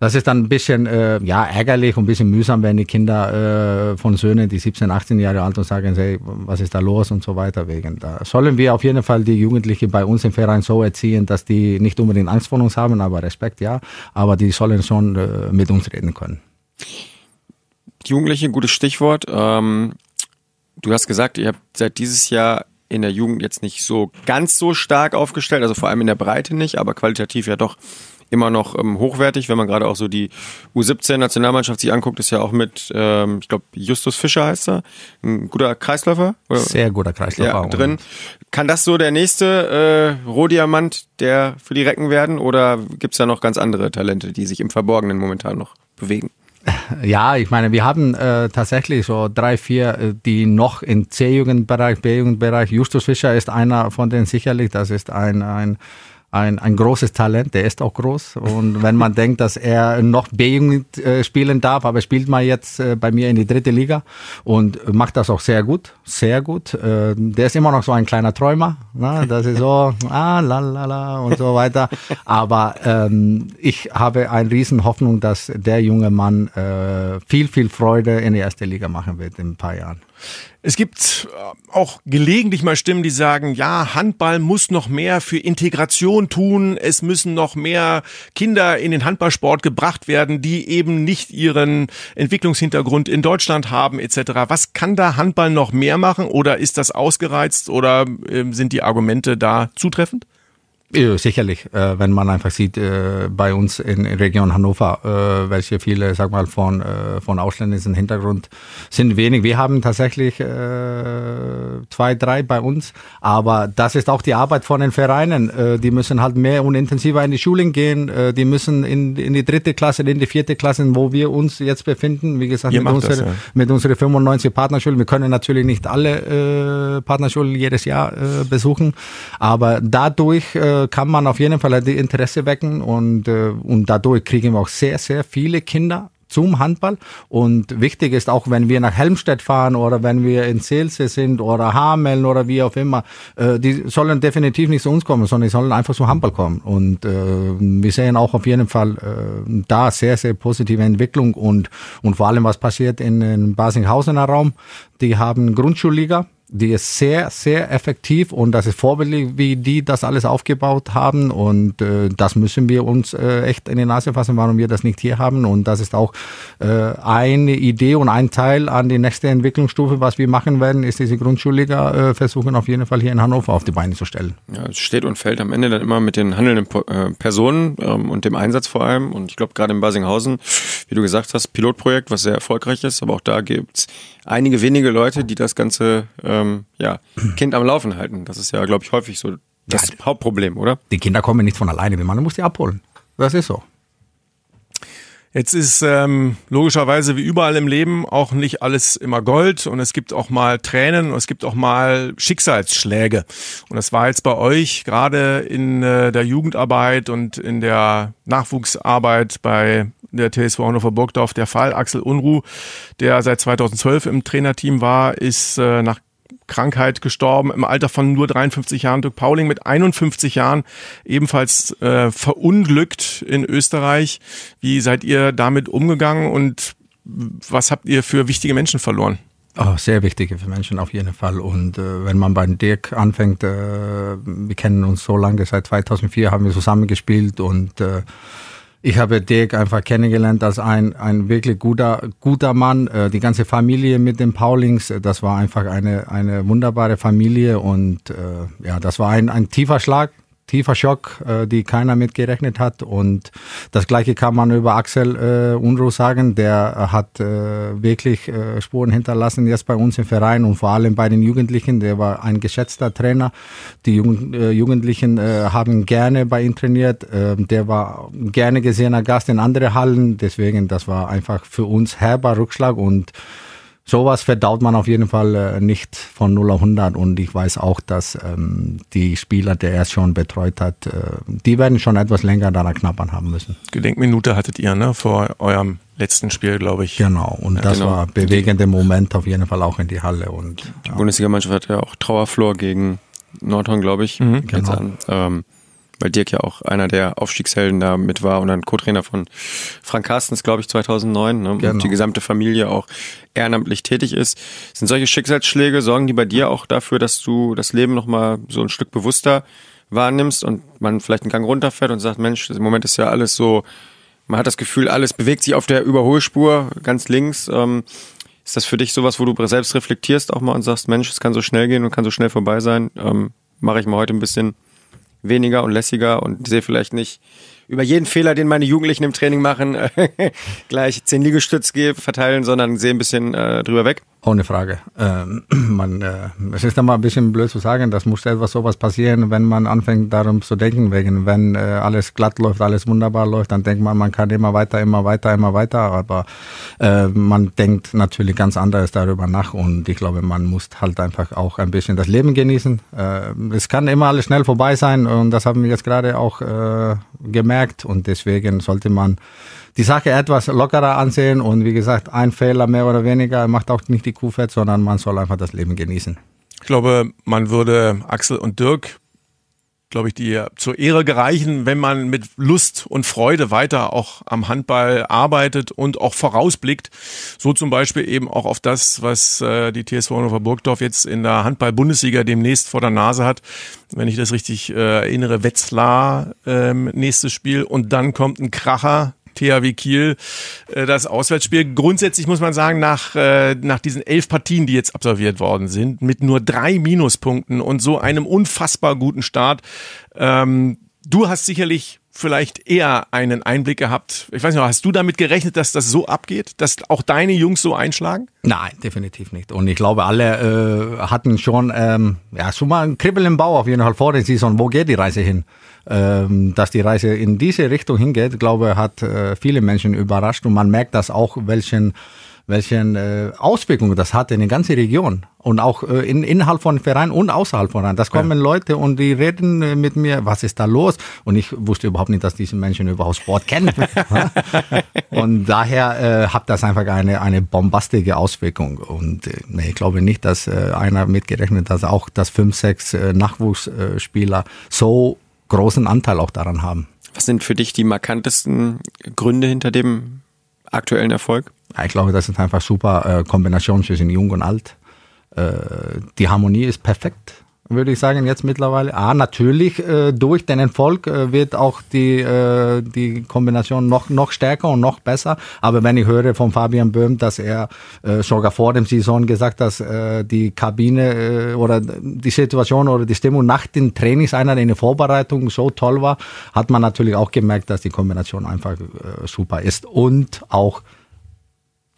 das ist dann ein bisschen äh, ja, ärgerlich und ein bisschen mühsam, wenn die Kinder äh, von Söhnen, die 17, 18 Jahre alt und sagen, hey, was ist da los und so weiter. Wegen. Da sollen wir auf jeden Fall die Jugendlichen bei uns im Verein so erziehen, dass die nicht unbedingt Angst vor uns haben, aber Respekt ja, aber die sollen schon äh, mit uns reden können. Jugendliche, gutes Stichwort. Ähm, du hast gesagt, ihr habt seit dieses Jahr in der Jugend jetzt nicht so ganz so stark aufgestellt, also vor allem in der Breite nicht, aber qualitativ ja doch immer noch ähm, hochwertig, wenn man gerade auch so die U17-Nationalmannschaft sich anguckt, ist ja auch mit, ähm, ich glaube, Justus Fischer heißt er, ein guter Kreisläufer. Oder? Sehr guter Kreisläufer. Ja, drin. Kann das so der nächste äh, Rohdiamant der für die Recken werden oder gibt's da noch ganz andere Talente, die sich im Verborgenen momentan noch bewegen? [LAUGHS] Ja, ich meine, wir haben äh, tatsächlich so drei, vier, äh, die noch im C-Jugendbereich, B-Jugendbereich. Justus Fischer ist einer von denen sicherlich. Das ist ein, ein ein, ein großes Talent, der ist auch groß. Und wenn man [LAUGHS] denkt, dass er noch B-Jugend äh, spielen darf, aber spielt mal jetzt äh, bei mir in die dritte Liga und macht das auch sehr gut, sehr gut. Äh, der ist immer noch so ein kleiner Träumer, ne? das ist so, [LAUGHS] ah, la, la, la und so weiter. Aber ähm, ich habe eine riesen Hoffnung, dass der junge Mann äh, viel, viel Freude in die erste Liga machen wird in ein paar Jahren. Es gibt äh, auch gelegentlich mal Stimmen, die sagen, ja, Handball muss noch mehr für Integration tun. Es müssen noch mehr Kinder in den Handballsport gebracht werden, die eben nicht ihren Entwicklungshintergrund in Deutschland haben etc. Was kann da Handball noch mehr machen oder ist das ausgereizt oder äh, sind die Argumente da zutreffend? Ja, sicherlich, äh, wenn man einfach sieht, äh, bei uns in, in Region Hannover, äh, welche viele, sag mal, von, äh, von ausländischen Hintergrund sind wenig. Wir haben tatsächlich äh, zwei, drei bei uns, aber das ist auch die Arbeit von den Vereinen. Äh, die müssen halt mehr und intensiver in die Schulen gehen, die müssen in, in die dritte Klasse, in die vierte Klasse, wo wir uns jetzt befinden. Wie gesagt, mit, unserer, das, ja. mit unseren 95 Partnerschulen. Wir können natürlich nicht alle Partnerschulen jedes Jahr besuchen, aber dadurch äh, kann man auf jeden Fall die Interesse wecken und, äh, und dadurch kriegen wir auch sehr, sehr viele Kinder zum Handball. Und wichtig ist auch, wenn wir nach Helmstedt fahren oder wenn wir in Seelse sind oder Hameln oder wie auch immer, äh, die sollen definitiv nicht zu uns kommen, sondern die sollen einfach zum Handball kommen. Und äh, wir sehen auch auf jeden Fall äh, da sehr, sehr positive Entwicklung und, und vor allem, was passiert in, in Basinghausener Raum. Die haben Grundschulliga, die ist sehr, sehr effektiv und das ist vorbildlich, wie die das alles aufgebaut haben und äh, das müssen wir uns äh, echt in die Nase fassen, warum wir das nicht hier haben und das ist auch äh, eine Idee und ein Teil an die nächste Entwicklungsstufe, was wir machen werden, ist diese Grundschulliga äh, versuchen auf jeden Fall hier in Hannover auf die Beine zu stellen. Ja, es steht und fällt am Ende dann immer mit den handelnden äh, Personen ähm, und dem Einsatz vor allem und ich glaube gerade in Basinghausen, wie du gesagt hast, Pilotprojekt, was sehr erfolgreich ist, aber auch da gibt's einige wenige Leute, die das Ganze ähm, ja, [CLEARS THROAT] Kind am Laufen halten. Das ist ja, glaube ich, häufig so das ja, Hauptproblem, oder? Die Kinder kommen nicht von alleine, man muss die abholen. Das ist so. Jetzt ist ähm, logischerweise wie überall im Leben auch nicht alles immer Gold und es gibt auch mal Tränen und es gibt auch mal Schicksalsschläge. Und das war jetzt bei euch gerade in äh, der Jugendarbeit und in der Nachwuchsarbeit bei der TSV Hannover Burgdorf der Fall. Axel Unruh, der seit 2012 im Trainerteam war, ist äh, nach Krankheit gestorben, im Alter von nur 53 Jahren. Dirk Pauling mit 51 Jahren ebenfalls äh, verunglückt in Österreich. Wie seid ihr damit umgegangen und was habt ihr für wichtige Menschen verloren? Oh, sehr wichtige für Menschen auf jeden Fall. Und äh, wenn man bei Dirk anfängt, äh, wir kennen uns so lange, seit 2004 haben wir zusammen gespielt und äh, ich habe Dirk einfach kennengelernt als ein, ein wirklich guter, guter Mann. Äh, die ganze Familie mit den Paulings, äh, das war einfach eine, eine wunderbare Familie und äh, ja, das war ein, ein tiefer Schlag tiefer Schock, äh, die keiner mitgerechnet hat. Und das Gleiche kann man über Axel äh, Unruh sagen. Der hat äh, wirklich äh, Spuren hinterlassen jetzt bei uns im Verein und vor allem bei den Jugendlichen. Der war ein geschätzter Trainer. Die Jugend, äh, Jugendlichen äh, haben gerne bei ihm trainiert. Äh, der war gerne gesehener Gast in andere Hallen. Deswegen, das war einfach für uns herber Rückschlag und sowas verdaut man auf jeden Fall äh, nicht von 0 auf 100 und ich weiß auch, dass ähm, die Spieler, der er schon betreut hat, äh, die werden schon etwas länger daran knappern haben müssen. Gedenkminute hattet ihr, ne, vor eurem letzten Spiel, glaube ich. Genau, und ja, das genau. war bewegende Moment auf jeden Fall auch in die Halle. Und, die ja. Bundesligamannschaft hat ja auch Trauerflor gegen Nordhorn, glaube ich, mhm, genau. Ähm, weil Dirk ja auch einer der Aufstiegshelden da mit war und dann Co-Trainer von Frank Carstens, glaube ich, 2009 ne? genau. und die gesamte Familie auch ehrenamtlich tätig ist. Sind solche Schicksalsschläge, sorgen die bei dir auch dafür, dass du das Leben nochmal so ein Stück bewusster wahrnimmst und man vielleicht einen Gang runterfährt und sagt, Mensch, im Moment ist ja alles so, man hat das Gefühl, alles bewegt sich auf der Überholspur ganz links. Ähm, ist das für dich sowas, wo du selbst reflektierst auch mal und sagst, Mensch, es kann so schnell gehen und kann so schnell vorbei sein? Ähm, Mache ich mal heute ein bisschen weniger und lässiger und sehe vielleicht nicht über jeden Fehler, den meine Jugendlichen im Training machen, [LAUGHS] gleich zehn Liegestütz verteilen, sondern sehe ein bisschen äh, drüber weg. Ohne Frage. Ähm, [CLEARS THROAT] man, äh, es ist immer ein bisschen blöd zu sagen, das muss etwas sowas passieren, wenn man anfängt darum zu denken, wegen wenn äh, alles glatt läuft, alles wunderbar läuft, dann denkt man, man kann immer weiter, immer weiter, immer weiter, aber äh, man denkt natürlich ganz anderes darüber nach und ich glaube, man muss halt einfach auch ein bisschen das Leben genießen. Äh, es kann immer alles schnell vorbei sein und das haben wir jetzt gerade auch äh, gemerkt und deswegen sollte man die Sache etwas lockerer ansehen und wie gesagt, ein Fehler mehr oder weniger macht auch nicht die Kuh fett, sondern man soll einfach das Leben genießen. Ich glaube, man würde Axel und Dirk glaube ich, die zur Ehre gereichen, wenn man mit Lust und Freude weiter auch am Handball arbeitet und auch vorausblickt. So zum Beispiel eben auch auf das, was äh, die TSV Hannover Burgdorf jetzt in der Handball-Bundesliga demnächst vor der Nase hat. Wenn ich das richtig äh, erinnere, Wetzlar ähm, nächstes Spiel und dann kommt ein Kracher THW Kiel äh, das Auswärtsspiel. Grundsätzlich muss man sagen, nach, äh, nach diesen elf Partien, die jetzt absolviert worden sind, mit nur drei Minuspunkten und so einem unfassbar guten Start, ähm, du hast sicherlich vielleicht eher einen Einblick gehabt. Ich weiß nicht, hast du damit gerechnet, dass das so abgeht, dass auch deine Jungs so einschlagen? Nein, definitiv nicht. Und ich glaube, alle äh, hatten schon, ähm, ja, schon mal ein Kribbel im Bau auf jeden Fall vor der Saison. Wo geht die Reise hin? Ähm, dass die Reise in diese Richtung hingeht, glaube hat äh, viele Menschen überrascht und man merkt das auch, welchen welchen äh, Auswirkungen das hat in der ganzen Region und auch äh, in, innerhalb von Vereinen und außerhalb von Vereinen. Das kommen ja. Leute und die reden äh, mit mir, was ist da los? Und ich wusste überhaupt nicht, dass diese Menschen überhaupt Sport kennen. [LAUGHS] [LAUGHS] und daher äh, hat das einfach eine, eine bombastische Auswirkung. Und äh, nee, ich glaube nicht, dass äh, einer mitgerechnet hat, dass auch dass fünf, sechs äh, Nachwuchsspieler so großen Anteil auch daran haben. Was sind für dich die markantesten Gründe hinter dem aktuellen Erfolg? Ich glaube, das ist einfach super äh, Kombination zwischen Jung und Alt. Äh, die Harmonie ist perfekt würde ich sagen, jetzt mittlerweile. Ah, natürlich, äh, durch den Erfolg äh, wird auch die, äh, die Kombination noch, noch stärker und noch besser. Aber wenn ich höre von Fabian Böhm, dass er äh, sogar vor dem Saison gesagt, dass äh, die Kabine äh, oder die Situation oder die Stimmung nach den Trainingseinheiten in der Vorbereitung so toll war, hat man natürlich auch gemerkt, dass die Kombination einfach äh, super ist. Und auch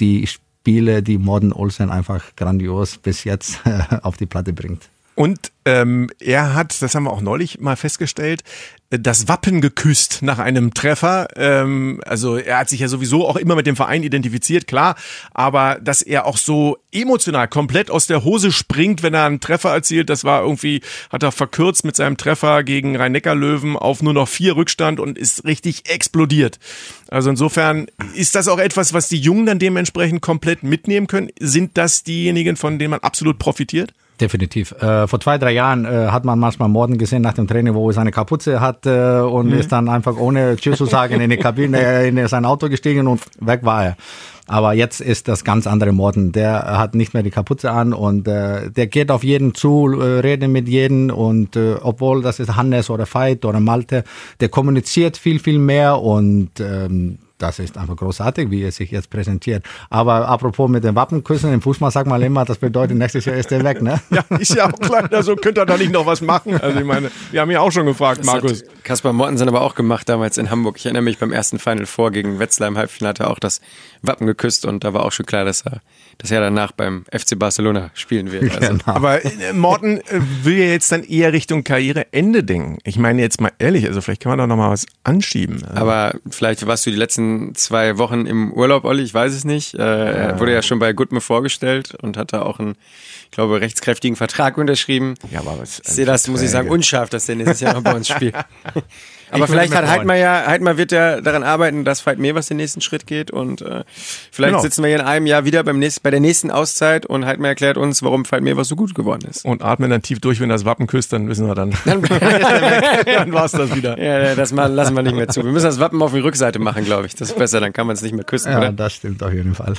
die Spiele, die Morden Olsen einfach grandios bis jetzt [LAUGHS] auf die Platte bringt. Und ähm, er hat, das haben wir auch neulich mal festgestellt, das Wappen geküsst nach einem Treffer. Ähm, also er hat sich ja sowieso auch immer mit dem Verein identifiziert, klar, aber dass er auch so emotional komplett aus der Hose springt, wenn er einen Treffer erzielt, das war irgendwie, hat er verkürzt mit seinem Treffer gegen Rhein-Neckar-Löwen auf nur noch vier Rückstand und ist richtig explodiert. Also insofern ist das auch etwas, was die Jungen dann dementsprechend komplett mitnehmen können. Sind das diejenigen, von denen man absolut profitiert? Definitiv. Äh, vor zwei, drei Jahren äh, hat man manchmal Morden gesehen nach dem Training, wo er seine Kapuze hat äh, und mhm. ist dann einfach ohne Tschüss zu sagen in die Kabine, [LAUGHS] äh, in sein Auto gestiegen und weg war er. Aber jetzt ist das ganz andere Morden. Der hat nicht mehr die Kapuze an und äh, der geht auf jeden zu, äh, redet mit jedem und äh, obwohl das ist Hannes oder Veit oder Malte, der kommuniziert viel, viel mehr und ähm, das ist einfach großartig, wie er sich jetzt präsentiert. Aber apropos mit den Wappenküssen, im Fußball sagt man immer, das bedeutet, nächstes Jahr ist er weg, ne? Ja, ist ja auch klar, also könnte er da nicht noch was machen. Also ich meine, wir haben ja auch schon gefragt, das Markus. Kaspar Mortensen aber auch gemacht damals in Hamburg. Ich erinnere mich beim ersten Final Four gegen Wetzlar im Halbfinale hat er auch das Wappen geküsst und da war auch schon klar, dass er, dass er danach beim FC Barcelona spielen wird. Also. Genau. Aber äh, Morten äh, will ja jetzt dann eher Richtung Karriereende denken. Ich meine jetzt mal ehrlich, also vielleicht kann man doch noch mal was anschieben. Aber vielleicht warst du die letzten zwei Wochen im Urlaub, Olli, ich weiß es nicht. Äh, er wurde ja schon bei Goodme vorgestellt und hatte auch einen, ich glaube, rechtskräftigen Vertrag unterschrieben. Ja, aber was, ich sehe das, muss ich sagen, unscharf, dass der nächstes Jahr noch bei uns [LAUGHS] spielt. Aber vielleicht hat Heidmar ja, Heidmar wird ja daran arbeiten, dass Veit Mevers den nächsten Schritt geht und äh, vielleicht genau. sitzen wir hier in einem Jahr wieder beim nächsten, bei der nächsten Auszeit und Heidmar erklärt uns, warum Veit Mevers so gut geworden ist. Und atmen dann tief durch, wenn das Wappen küsst, dann wissen wir dann. [LAUGHS] dann, [LAUGHS] dann war es das wieder. Ja, das mal, lassen wir nicht mehr zu. Wir müssen das Wappen auf die Rückseite machen, glaube ich. Das ist besser, dann kann man es nicht mehr küssen. Ja, oder? das stimmt auf jeden Fall.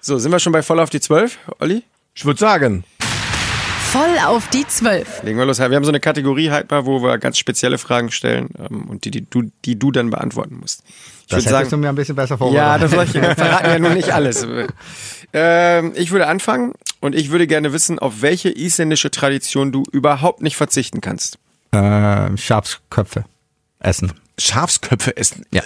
So, sind wir schon bei voll auf die 12, Olli? Ich würde sagen. Voll auf die Zwölf. Legen wir los. Wir haben so eine Kategorie halt mal, wo wir ganz spezielle Fragen stellen ähm, und die, die, du, die du dann beantworten musst. Ich das hättest sagen, du mir ein bisschen besser vorbereitet. Ja, das soll ich verraten ja nun nicht alles. [LAUGHS] Ähm, ich würde anfangen und ich würde gerne wissen, auf welche isländische Tradition du überhaupt nicht verzichten kannst. Äh, Schafsköpfe essen. Schafsköpfe essen? Ja.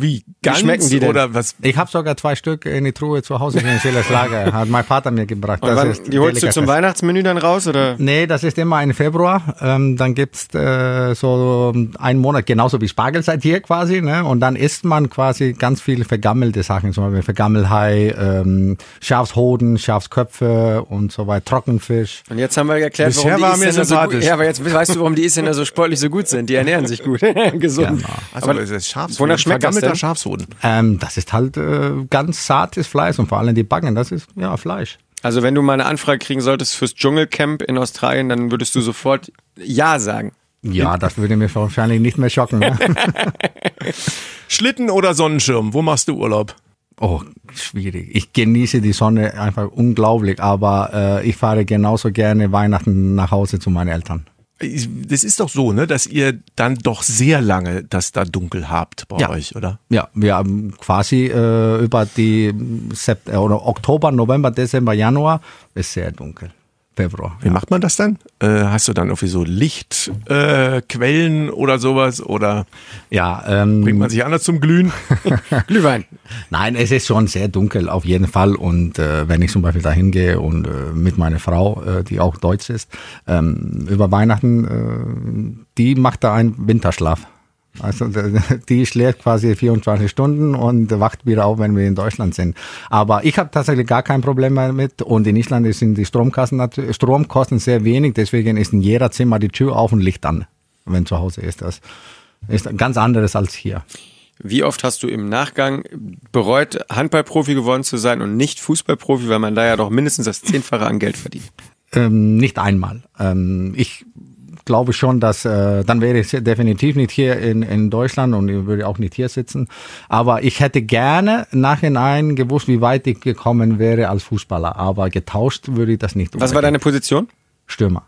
Wie? Ganz Wie schmecken die denn? Oder was? Ich habe sogar zwei Stück in die Truhe zu Hause in den Lager. [LAUGHS] Hat mein Vater mir gebracht. Und wann, die holst du zum Weihnachtsmenü dann raus? oder? Nee, das ist immer im Februar. Ähm, dann gibt's äh, so einen Monat, genauso wie Spargelzeit hier quasi. Ne? Und dann isst man quasi ganz viele vergammelte Sachen. Zum Beispiel Vergammelhai, ähm, Schafshoden, Schafsköpfe und so weiter, Trockenfisch. Und jetzt haben wir erklärt, Bisher warum die Isländer so gut, Ja, aber jetzt weißt du, warum die Isländer so sportlich so gut sind. [LAUGHS] Die ernähren sich gut. [LAUGHS] Gesund. Genau. Also, aber das ist Schafshoden. Wonach schmeckt das denn? Vergammelter Schafshoden. Ähm, das ist halt äh, ganz zartes Fleisch und vor allem die Backen, das ist ja Fleisch. Also wenn du mal eine Anfrage kriegen solltest fürs Dschungelcamp in Australien, dann würdest du sofort Ja sagen. Ja, das würde mir wahrscheinlich nicht mehr schocken. Ne? [LAUGHS] Schlitten oder Sonnenschirm, wo machst du Urlaub? Oh, schwierig. Ich genieße die Sonne einfach unglaublich, aber äh, ich fahre genauso gerne Weihnachten nach Hause zu meinen Eltern das ist doch so, ne, dass ihr dann doch sehr lange das da dunkel habt bei ja. euch, oder? Ja, wir haben quasi äh, über die Sept oder Oktober, November, Dezember, Januar ist sehr dunkel. Februar. Wie ja. macht man das dann? Äh, hast du dann irgendwie so Lichtquellen äh, oder sowas? Oder ja, ähm, bringt man sich anders zum Glühen? [LAUGHS] Glühwein. Nein, es ist schon sehr dunkel auf jeden Fall. Und äh, wenn ich zum Beispiel dahin gehe und äh, mit meiner Frau, äh, die auch deutsch ist, ähm, über Weihnachten, äh, die macht da einen Winterschlaf. Also [LAUGHS] die schläft quasi 24 Stunden und wacht wieder auf, wenn wir in Deutschland sind. Aber ich habe tatsächlich gar kein Problem damit und in Island sind die Stromkosten, Stromkosten sehr wenig, deswegen ist in jeder Zimmer die Tür auf und Licht an, wenn zu Hause ist. Das ist ganz anderes als hier. Wie oft hast du im Nachgang bereut, Handballprofi geworden zu sein und nicht Fußballprofi, weil man da ja doch mindestens das Zehnfache an Geld verdient? Ähm, nicht einmal. Ähm, ich glaube schon, dass äh, dann wäre ich definitiv nicht hier in, in Deutschland und ich würde auch nicht hier sitzen. Aber ich hätte gerne nachhinein gewusst, wie weit ich gekommen wäre als Fußballer. Aber getauscht würde ich das nicht. Was war deine Position? Stürmer.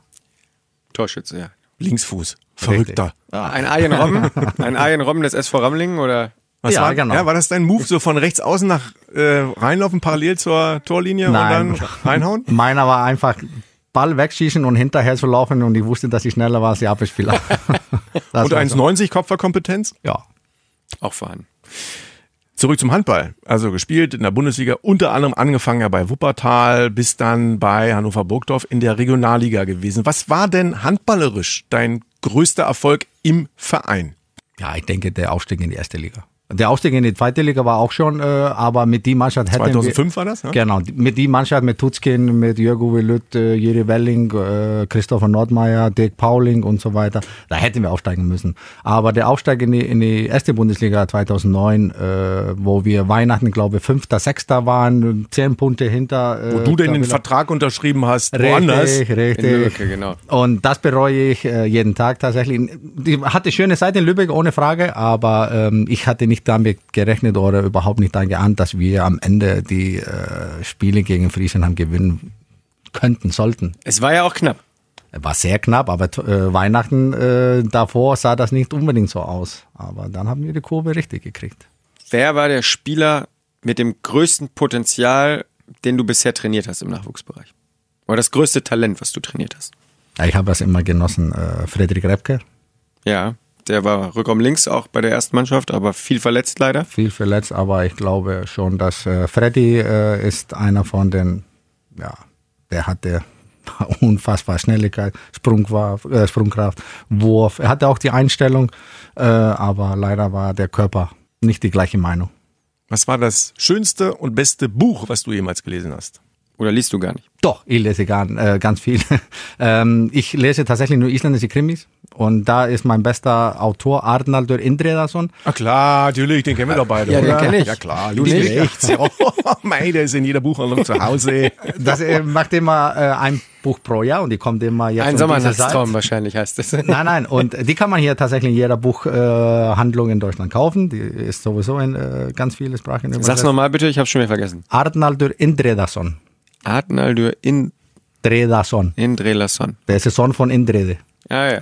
Torschütze, ja. Linksfuß. Verrückter. Ah, ein Arjen Robben, [LAUGHS] ein Arjen Robben des SV Ramlingen oder? Was ja, war, genau. Ja, war das dein Move, so von rechts außen nach äh, reinlaufen, parallel zur Torlinie Nein. und dann reinhauen? Meiner war einfach Ball wegschießen und hinterher zu laufen und ich wusste, dass ich schneller war als die Abwehrspieler. [LAUGHS] [LAUGHS] und 1,90 so. Kopfballkompetenz? Ja. Auch vorhanden. Zurück zum Handball. Also gespielt in der Bundesliga, unter anderem angefangen ja bei Wuppertal, bis dann bei Hannover Burgdorf in der Regionalliga gewesen. Was war denn handballerisch dein größter Erfolg im Verein? Ja, ich denke, der Aufstieg in die erste Liga. Der Aufstieg in die zweite Liga war auch schon, äh, aber mit die Mannschaft hätten 2005 war das, wir, Genau, mit die Mannschaft mit Tutzkin, mit Jörg-Uwe Lütt, äh, Jiri Welling, äh, Christopher Nordmeier, Dirk Pauling und so weiter, da hätten wir aufsteigen müssen. Aber der Aufstieg in die, in die erste Bundesliga 2009, äh, wo wir Weihnachten, glaube ich, Fünfter, Sechster waren, zehn Punkte hinter. Äh, wo du denn den Vertrag unterschrieben hast, richtig, woanders. Richtig, Lübeck, genau. Und das bereue ich äh, jeden Tag tatsächlich. Die hatte schöne Zeit in Lübeck, ohne Frage, aber ähm, ich hatte nicht damit gerechnet oder überhaupt nicht daran geahnt, dass wir am Ende die äh, Spiele gegen Friesenheim gewinnen könnten, sollten. Es war ja auch knapp. War sehr knapp, aber äh, Weihnachten äh, davor sah das nicht unbedingt so aus. Aber dann haben wir die Kurve richtig gekriegt. Wer war der Spieler mit dem größten Potenzial, den du bisher trainiert hast im Nachwuchsbereich? Oder das größte Talent, was du trainiert hast? Ja, ich habe das immer genossen. Äh, Frederik Repke. Ja, der war Rückraum links auch bei der ersten Mannschaft, aber viel verletzt leider. Viel verletzt, aber ich glaube schon, dass äh, Freddy äh, ist einer von den, ja, der hatte [LAUGHS] unfassbar Schnelligkeit, Sprungkraft, äh, Sprungkraft, Wurf. Er hatte auch die Einstellung, äh, aber leider war der Körper nicht die gleiche Meinung. Was war das schönste und beste Buch, was du jemals gelesen hast? Oder liest du gar nicht? Doch, ich lese gar, äh, ganz viel. [LAUGHS] ähm, ich lese tatsächlich nur isländische Krimis und da ist mein bester Autor Arnaldur Indredason. Ah klar, natürlich, den kennen wir doch beide. Ja, den kenn ich. Ja klar, Du du nicht? nicht. [LAUGHS] Oh, mei, der ist in jeder Buchhandlung zu Hause. [LAUGHS] Das äh, macht immer äh, ein Buch pro Jahr und die kommt immer jetzt Ein um Sommernachtstraum wahrscheinlich heißt es. Nein, nein, und die kann man hier tatsächlich in jeder Buchhandlung äh, in Deutschland kaufen. Die ist sowieso in äh, ganz viele Sprachen Sag's übersetzt. nochmal bitte, ich habe schon wieder vergessen. Arnaldur Indredason. Arnaldur in, Dredason. Indrelasson. Der ist der Sohn von Indrede. Ja, ja.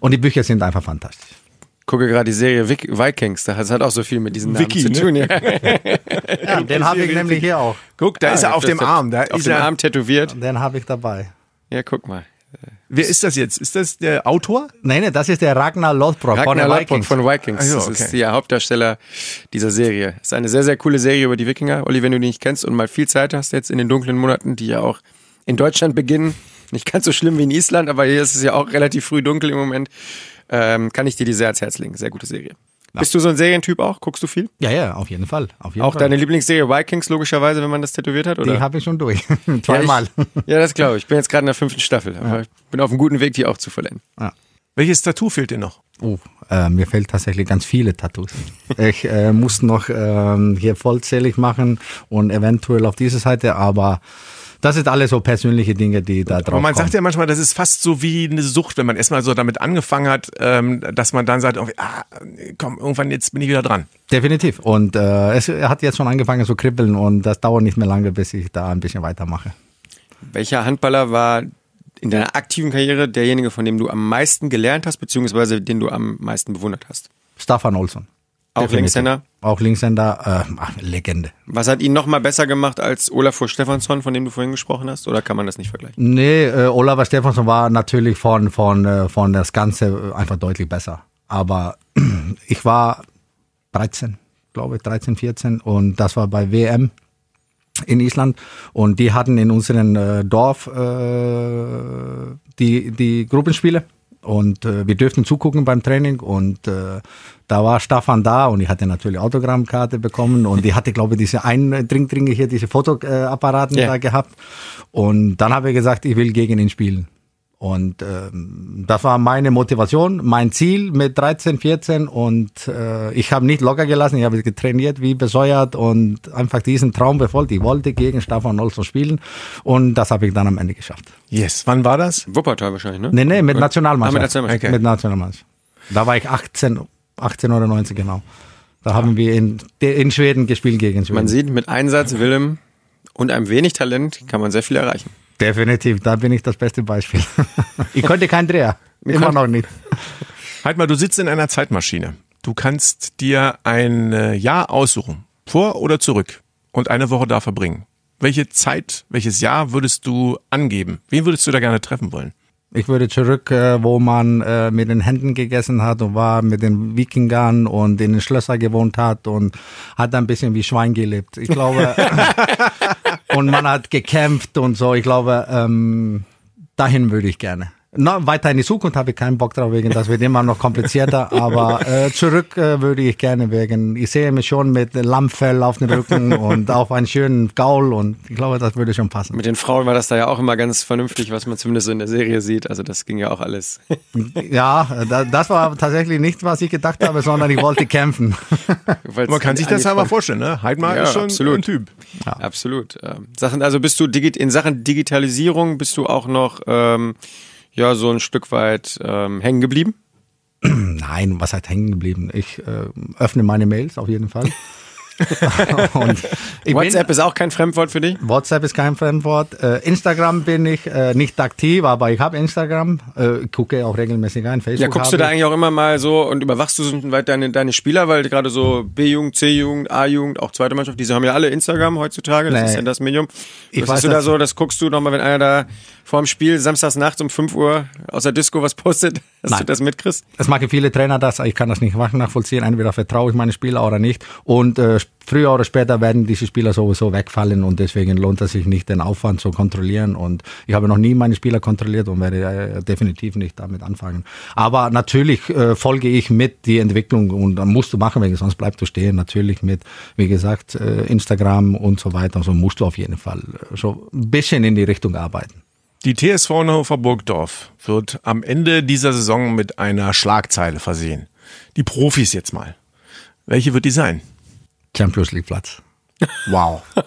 Und die Bücher sind einfach fantastisch. Gucke gerade die Serie Vic Vikings, das hat auch so viel mit diesen Namen Vicky, zu ne? tun. Ja. Ja, [LAUGHS] den habe ich nämlich hier auch. Guck, da ist er auf dem Arm. Da auf ist dem er. Arm tätowiert. Den habe ich dabei. Ja, guck mal. Wer ist das jetzt? Ist das der Autor? Nein, nein, das ist der Ragnar Lothbrok von Ragnar den Lodbrok Vikings. von Vikings. So, Das okay. ist der Hauptdarsteller dieser Serie. Ist eine sehr, sehr coole Serie über die Wikinger. Olli, wenn du die nicht kennst und mal viel Zeit hast jetzt in den dunklen Monaten, die ja auch in Deutschland beginnen, nicht ganz so schlimm wie in Island, aber hier ist es ja auch relativ früh dunkel im Moment, ähm, kann ich dir die sehr ans Herz legen. Sehr gute Serie. Bist du so ein Serientyp auch? Guckst du viel? Ja, ja, auf jeden Fall. Auf jeden Auch Fall. deine Lieblingsserie Vikings, logischerweise, wenn man das tätowiert hat? Oder? Die habe ich schon durch. [LAUGHS] Ja, Zweimal. ich- Ja, das glaube ich. Ich bin jetzt gerade in der fünften Staffel, aber ich bin auf einem guten Weg, die auch zu vollenden. Welches Tattoo fehlt dir noch? Oh, äh, mir fehlt tatsächlich ganz viele Tattoos. Ich äh, muss noch ähm, hier vollzählig machen und eventuell auf diese Seite, aber das sind alles so persönliche Dinge, die da drauf Aber man kommen. sagt ja manchmal, das ist fast so wie eine Sucht, wenn man erstmal so damit angefangen hat, ähm, dass man dann sagt, ah, komm, irgendwann jetzt bin ich wieder dran. Definitiv. Und äh, es hat jetzt schon angefangen zu kribbeln und das dauert nicht mehr lange, bis ich da ein bisschen weitermache. Welcher Handballer war in deiner aktiven Karriere derjenige, von dem du am meisten gelernt hast, beziehungsweise den du am meisten bewundert hast? Staffan Olsson. Auch. Linkshänder? Auch Linkshänder, äh, Legende. Was hat ihn nochmal besser gemacht als Olafur Stefansson, von dem du vorhin gesprochen hast? Oder kann man das nicht vergleichen? Nee, äh, Oliver Stefansson war natürlich von, von, äh, von das Ganze äh, einfach deutlich besser. Aber [CLEARS THROAT] ich war 13, glaube ich, 13, 14 und das war bei WM in Island und die hatten in unserem äh, Dorf äh, die, die Gruppenspiele und äh, wir dürften zugucken beim Training und äh, da war Staffan da und ich hatte natürlich Autogrammkarte bekommen und die hatte, glaube ich, diese Eindringdringe hier, diese Fotoapparaten Ja. da gehabt und dann habe ich gesagt, ich will gegen ihn spielen. Und ähm, das war meine Motivation, mein Ziel mit 13, 14 und äh, ich habe nicht locker gelassen, ich habe getrainiert wie besäuert und einfach diesen Traum befolgt. Ich wollte gegen Staffan Olsson spielen und das habe ich dann am Ende geschafft. Yes. Wann war das? Wuppertal wahrscheinlich, ne? Nee, nee, mit Ah, Nationalmannschaft. mit Nationalmannschaft. Okay. Mit Nationalmannschaft. Da war ich 18, 18 oder 19 genau. Da haben wir in, in Schweden gespielt gegen Schweden. Man sieht, mit Einsatz, Willem und einem wenig Talent kann man sehr viel erreichen. Definitiv, da bin ich das beste Beispiel. ich konnte keinen Dreher. [LAUGHS] Immer noch nicht. Halt mal, du sitzt in einer Zeitmaschine. Du kannst dir ein äh, Jahr aussuchen, vor oder zurück, und eine Woche da verbringen. Welche Zeit, welches Jahr würdest du angeben? Wen würdest du da gerne treffen wollen? Ich würde zurück, äh, wo man äh, mit den Händen gegessen hat und war mit den Wikingern und in den Schlössern gewohnt hat und hat ein bisschen wie Schwein gelebt. Ich glaube, [LAUGHS] und man hat gekämpft und so. Ich glaube, ähm, dahin würde ich gerne. Na, weiter in die Zukunft habe ich keinen Bock drauf, wegen das wird immer noch komplizierter. [LAUGHS] aber äh, zurück äh, würde ich gerne wegen. Ich sehe mich schon mit Lammfell auf dem Rücken [LAUGHS] und auf einen schönen Gaul und ich glaube, das würde schon passen. Mit den Frauen war das da ja auch immer ganz vernünftig, was man zumindest so in der Serie sieht. Also das ging ja auch alles. [LAUGHS] ja, da, das war tatsächlich nicht, was ich gedacht habe, sondern ich wollte kämpfen. man kann sich das aber vorstellen, ne? Heidmar ja, ist schon absolut. ein Typ. Ja. Absolut. Ähm, Sachen, also bist du in Sachen Digitalisierung bist du auch noch ähm, ja so ein Stück weit ähm, hängen geblieben? [CLEARS THROAT] Nein, was hat hängen geblieben? Ich äh, öffne meine Mails auf jeden Fall. [LAUGHS] [LAUGHS] WhatsApp ist auch kein Fremdwort für dich? WhatsApp ist kein Fremdwort. Äh, Instagram bin ich äh, nicht aktiv, aber ich habe Instagram. Äh, gucke auch regelmäßig ein. Facebook. Ja, guckst du da eigentlich auch immer mal so und überwachst du so weit deine, deine Spieler, weil gerade so B-Jugend, C-Jugend, A-Jugend, auch zweite Mannschaft, diese haben ja alle Instagram heutzutage. Das nee. ist ja das Medium. Ich Was weiß, du da so, das guckst du nochmal, wenn einer da vor dem Spiel samstags nachts um 5 Uhr aus der Disco was postet, [LAUGHS] dass Nein. du das mitkriegst? Es machen viele Trainer das, ich kann das nicht nachvollziehen. Entweder vertraue ich meine Spieler oder nicht. Und äh, früher oder später werden diese Spieler sowieso wegfallen und deswegen lohnt es sich nicht, den Aufwand zu kontrollieren. Und ich habe noch nie meine Spieler kontrolliert und werde äh, definitiv nicht damit anfangen. Aber natürlich äh, folge ich mit die Entwicklung und dann musst du machen, weil sonst bleibst du stehen. Natürlich mit, wie gesagt, äh, Instagram und so weiter. So musst du auf jeden Fall äh, so ein bisschen in die Richtung arbeiten. Die TSV Hannover Burgdorf wird am Ende dieser Saison mit einer Schlagzeile versehen. Die Profis jetzt mal. Welche wird die sein? Champions League Platz. Wow. [LAUGHS]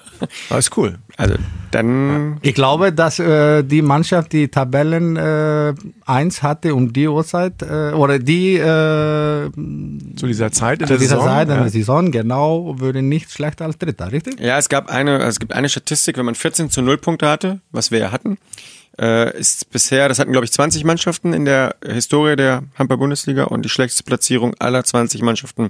Das ist cool. Also dann. Ich glaube, dass äh, die Mannschaft, die Tabellen äh, 1 hatte um die Uhrzeit äh, oder die äh, zu dieser Zeit in zu der dieser Saison, Zeit in ja. der Saison genau würde nicht schlechter als Dritter, richtig? Ja, es gab eine, es gibt eine Statistik, wenn man 14 zu 0 Punkte hatte, was wir ja hatten, äh, ist bisher, das hatten glaube ich 20 Mannschaften in der Historie der Handball-Bundesliga und die schlechteste Platzierung aller 20 Mannschaften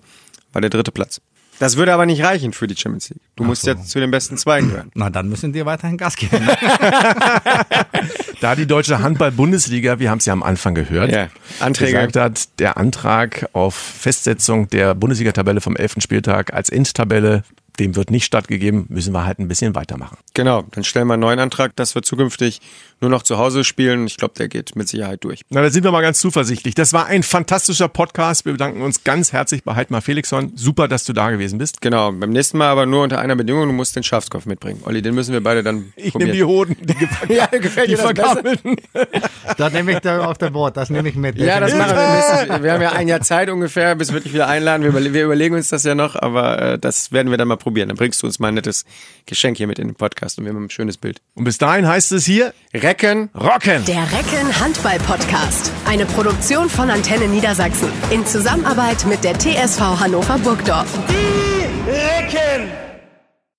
war der dritte Platz. Das würde aber nicht reichen für die Champions League. Du Ach musst so. jetzt zu den besten zwei gehören. Na, dann müssen die weiterhin Gas geben. [LAUGHS] da die deutsche Handball-Bundesliga, wir haben es ja am Anfang gehört, ja, Anträge. gesagt hat, der Antrag auf Festsetzung der Bundesliga-Tabelle vom 11. Spieltag als Endtabelle dem wird nicht stattgegeben, müssen wir halt ein bisschen weitermachen. Genau, dann stellen wir einen neuen Antrag, dass wir zukünftig nur noch zu Hause spielen. Ich glaube, der geht mit Sicherheit durch. Na, da sind wir mal ganz zuversichtlich. Das war ein fantastischer Podcast. Wir bedanken uns ganz herzlich bei Heidmar Felixson. Super, dass du da gewesen bist. Genau, beim nächsten Mal aber nur unter einer Bedingung, du musst den Schafskopf mitbringen. Olli, den müssen wir beide dann Ich nehme die Hoden, die, [LAUGHS] ja, gefällt die vergammelten. [LAUGHS] das nehme ich da auf der Bord, das nehme ich mit. Ja, das machen wir. Wir haben ja ein Jahr Zeit ungefähr, bis wir dich wieder einladen. Wir, überlegen uns das ja noch, aber äh, das werden wir dann mal probieren. Dann bringst du uns mal ein nettes Geschenk hier mit in den Podcast und wir haben ein schönes Bild. Und bis dahin heißt es hier Recken, Rocken. Der Recken Handball Podcast. Eine Produktion von Antenne Niedersachsen in Zusammenarbeit mit der TSV Hannover Burgdorf. Die Recken!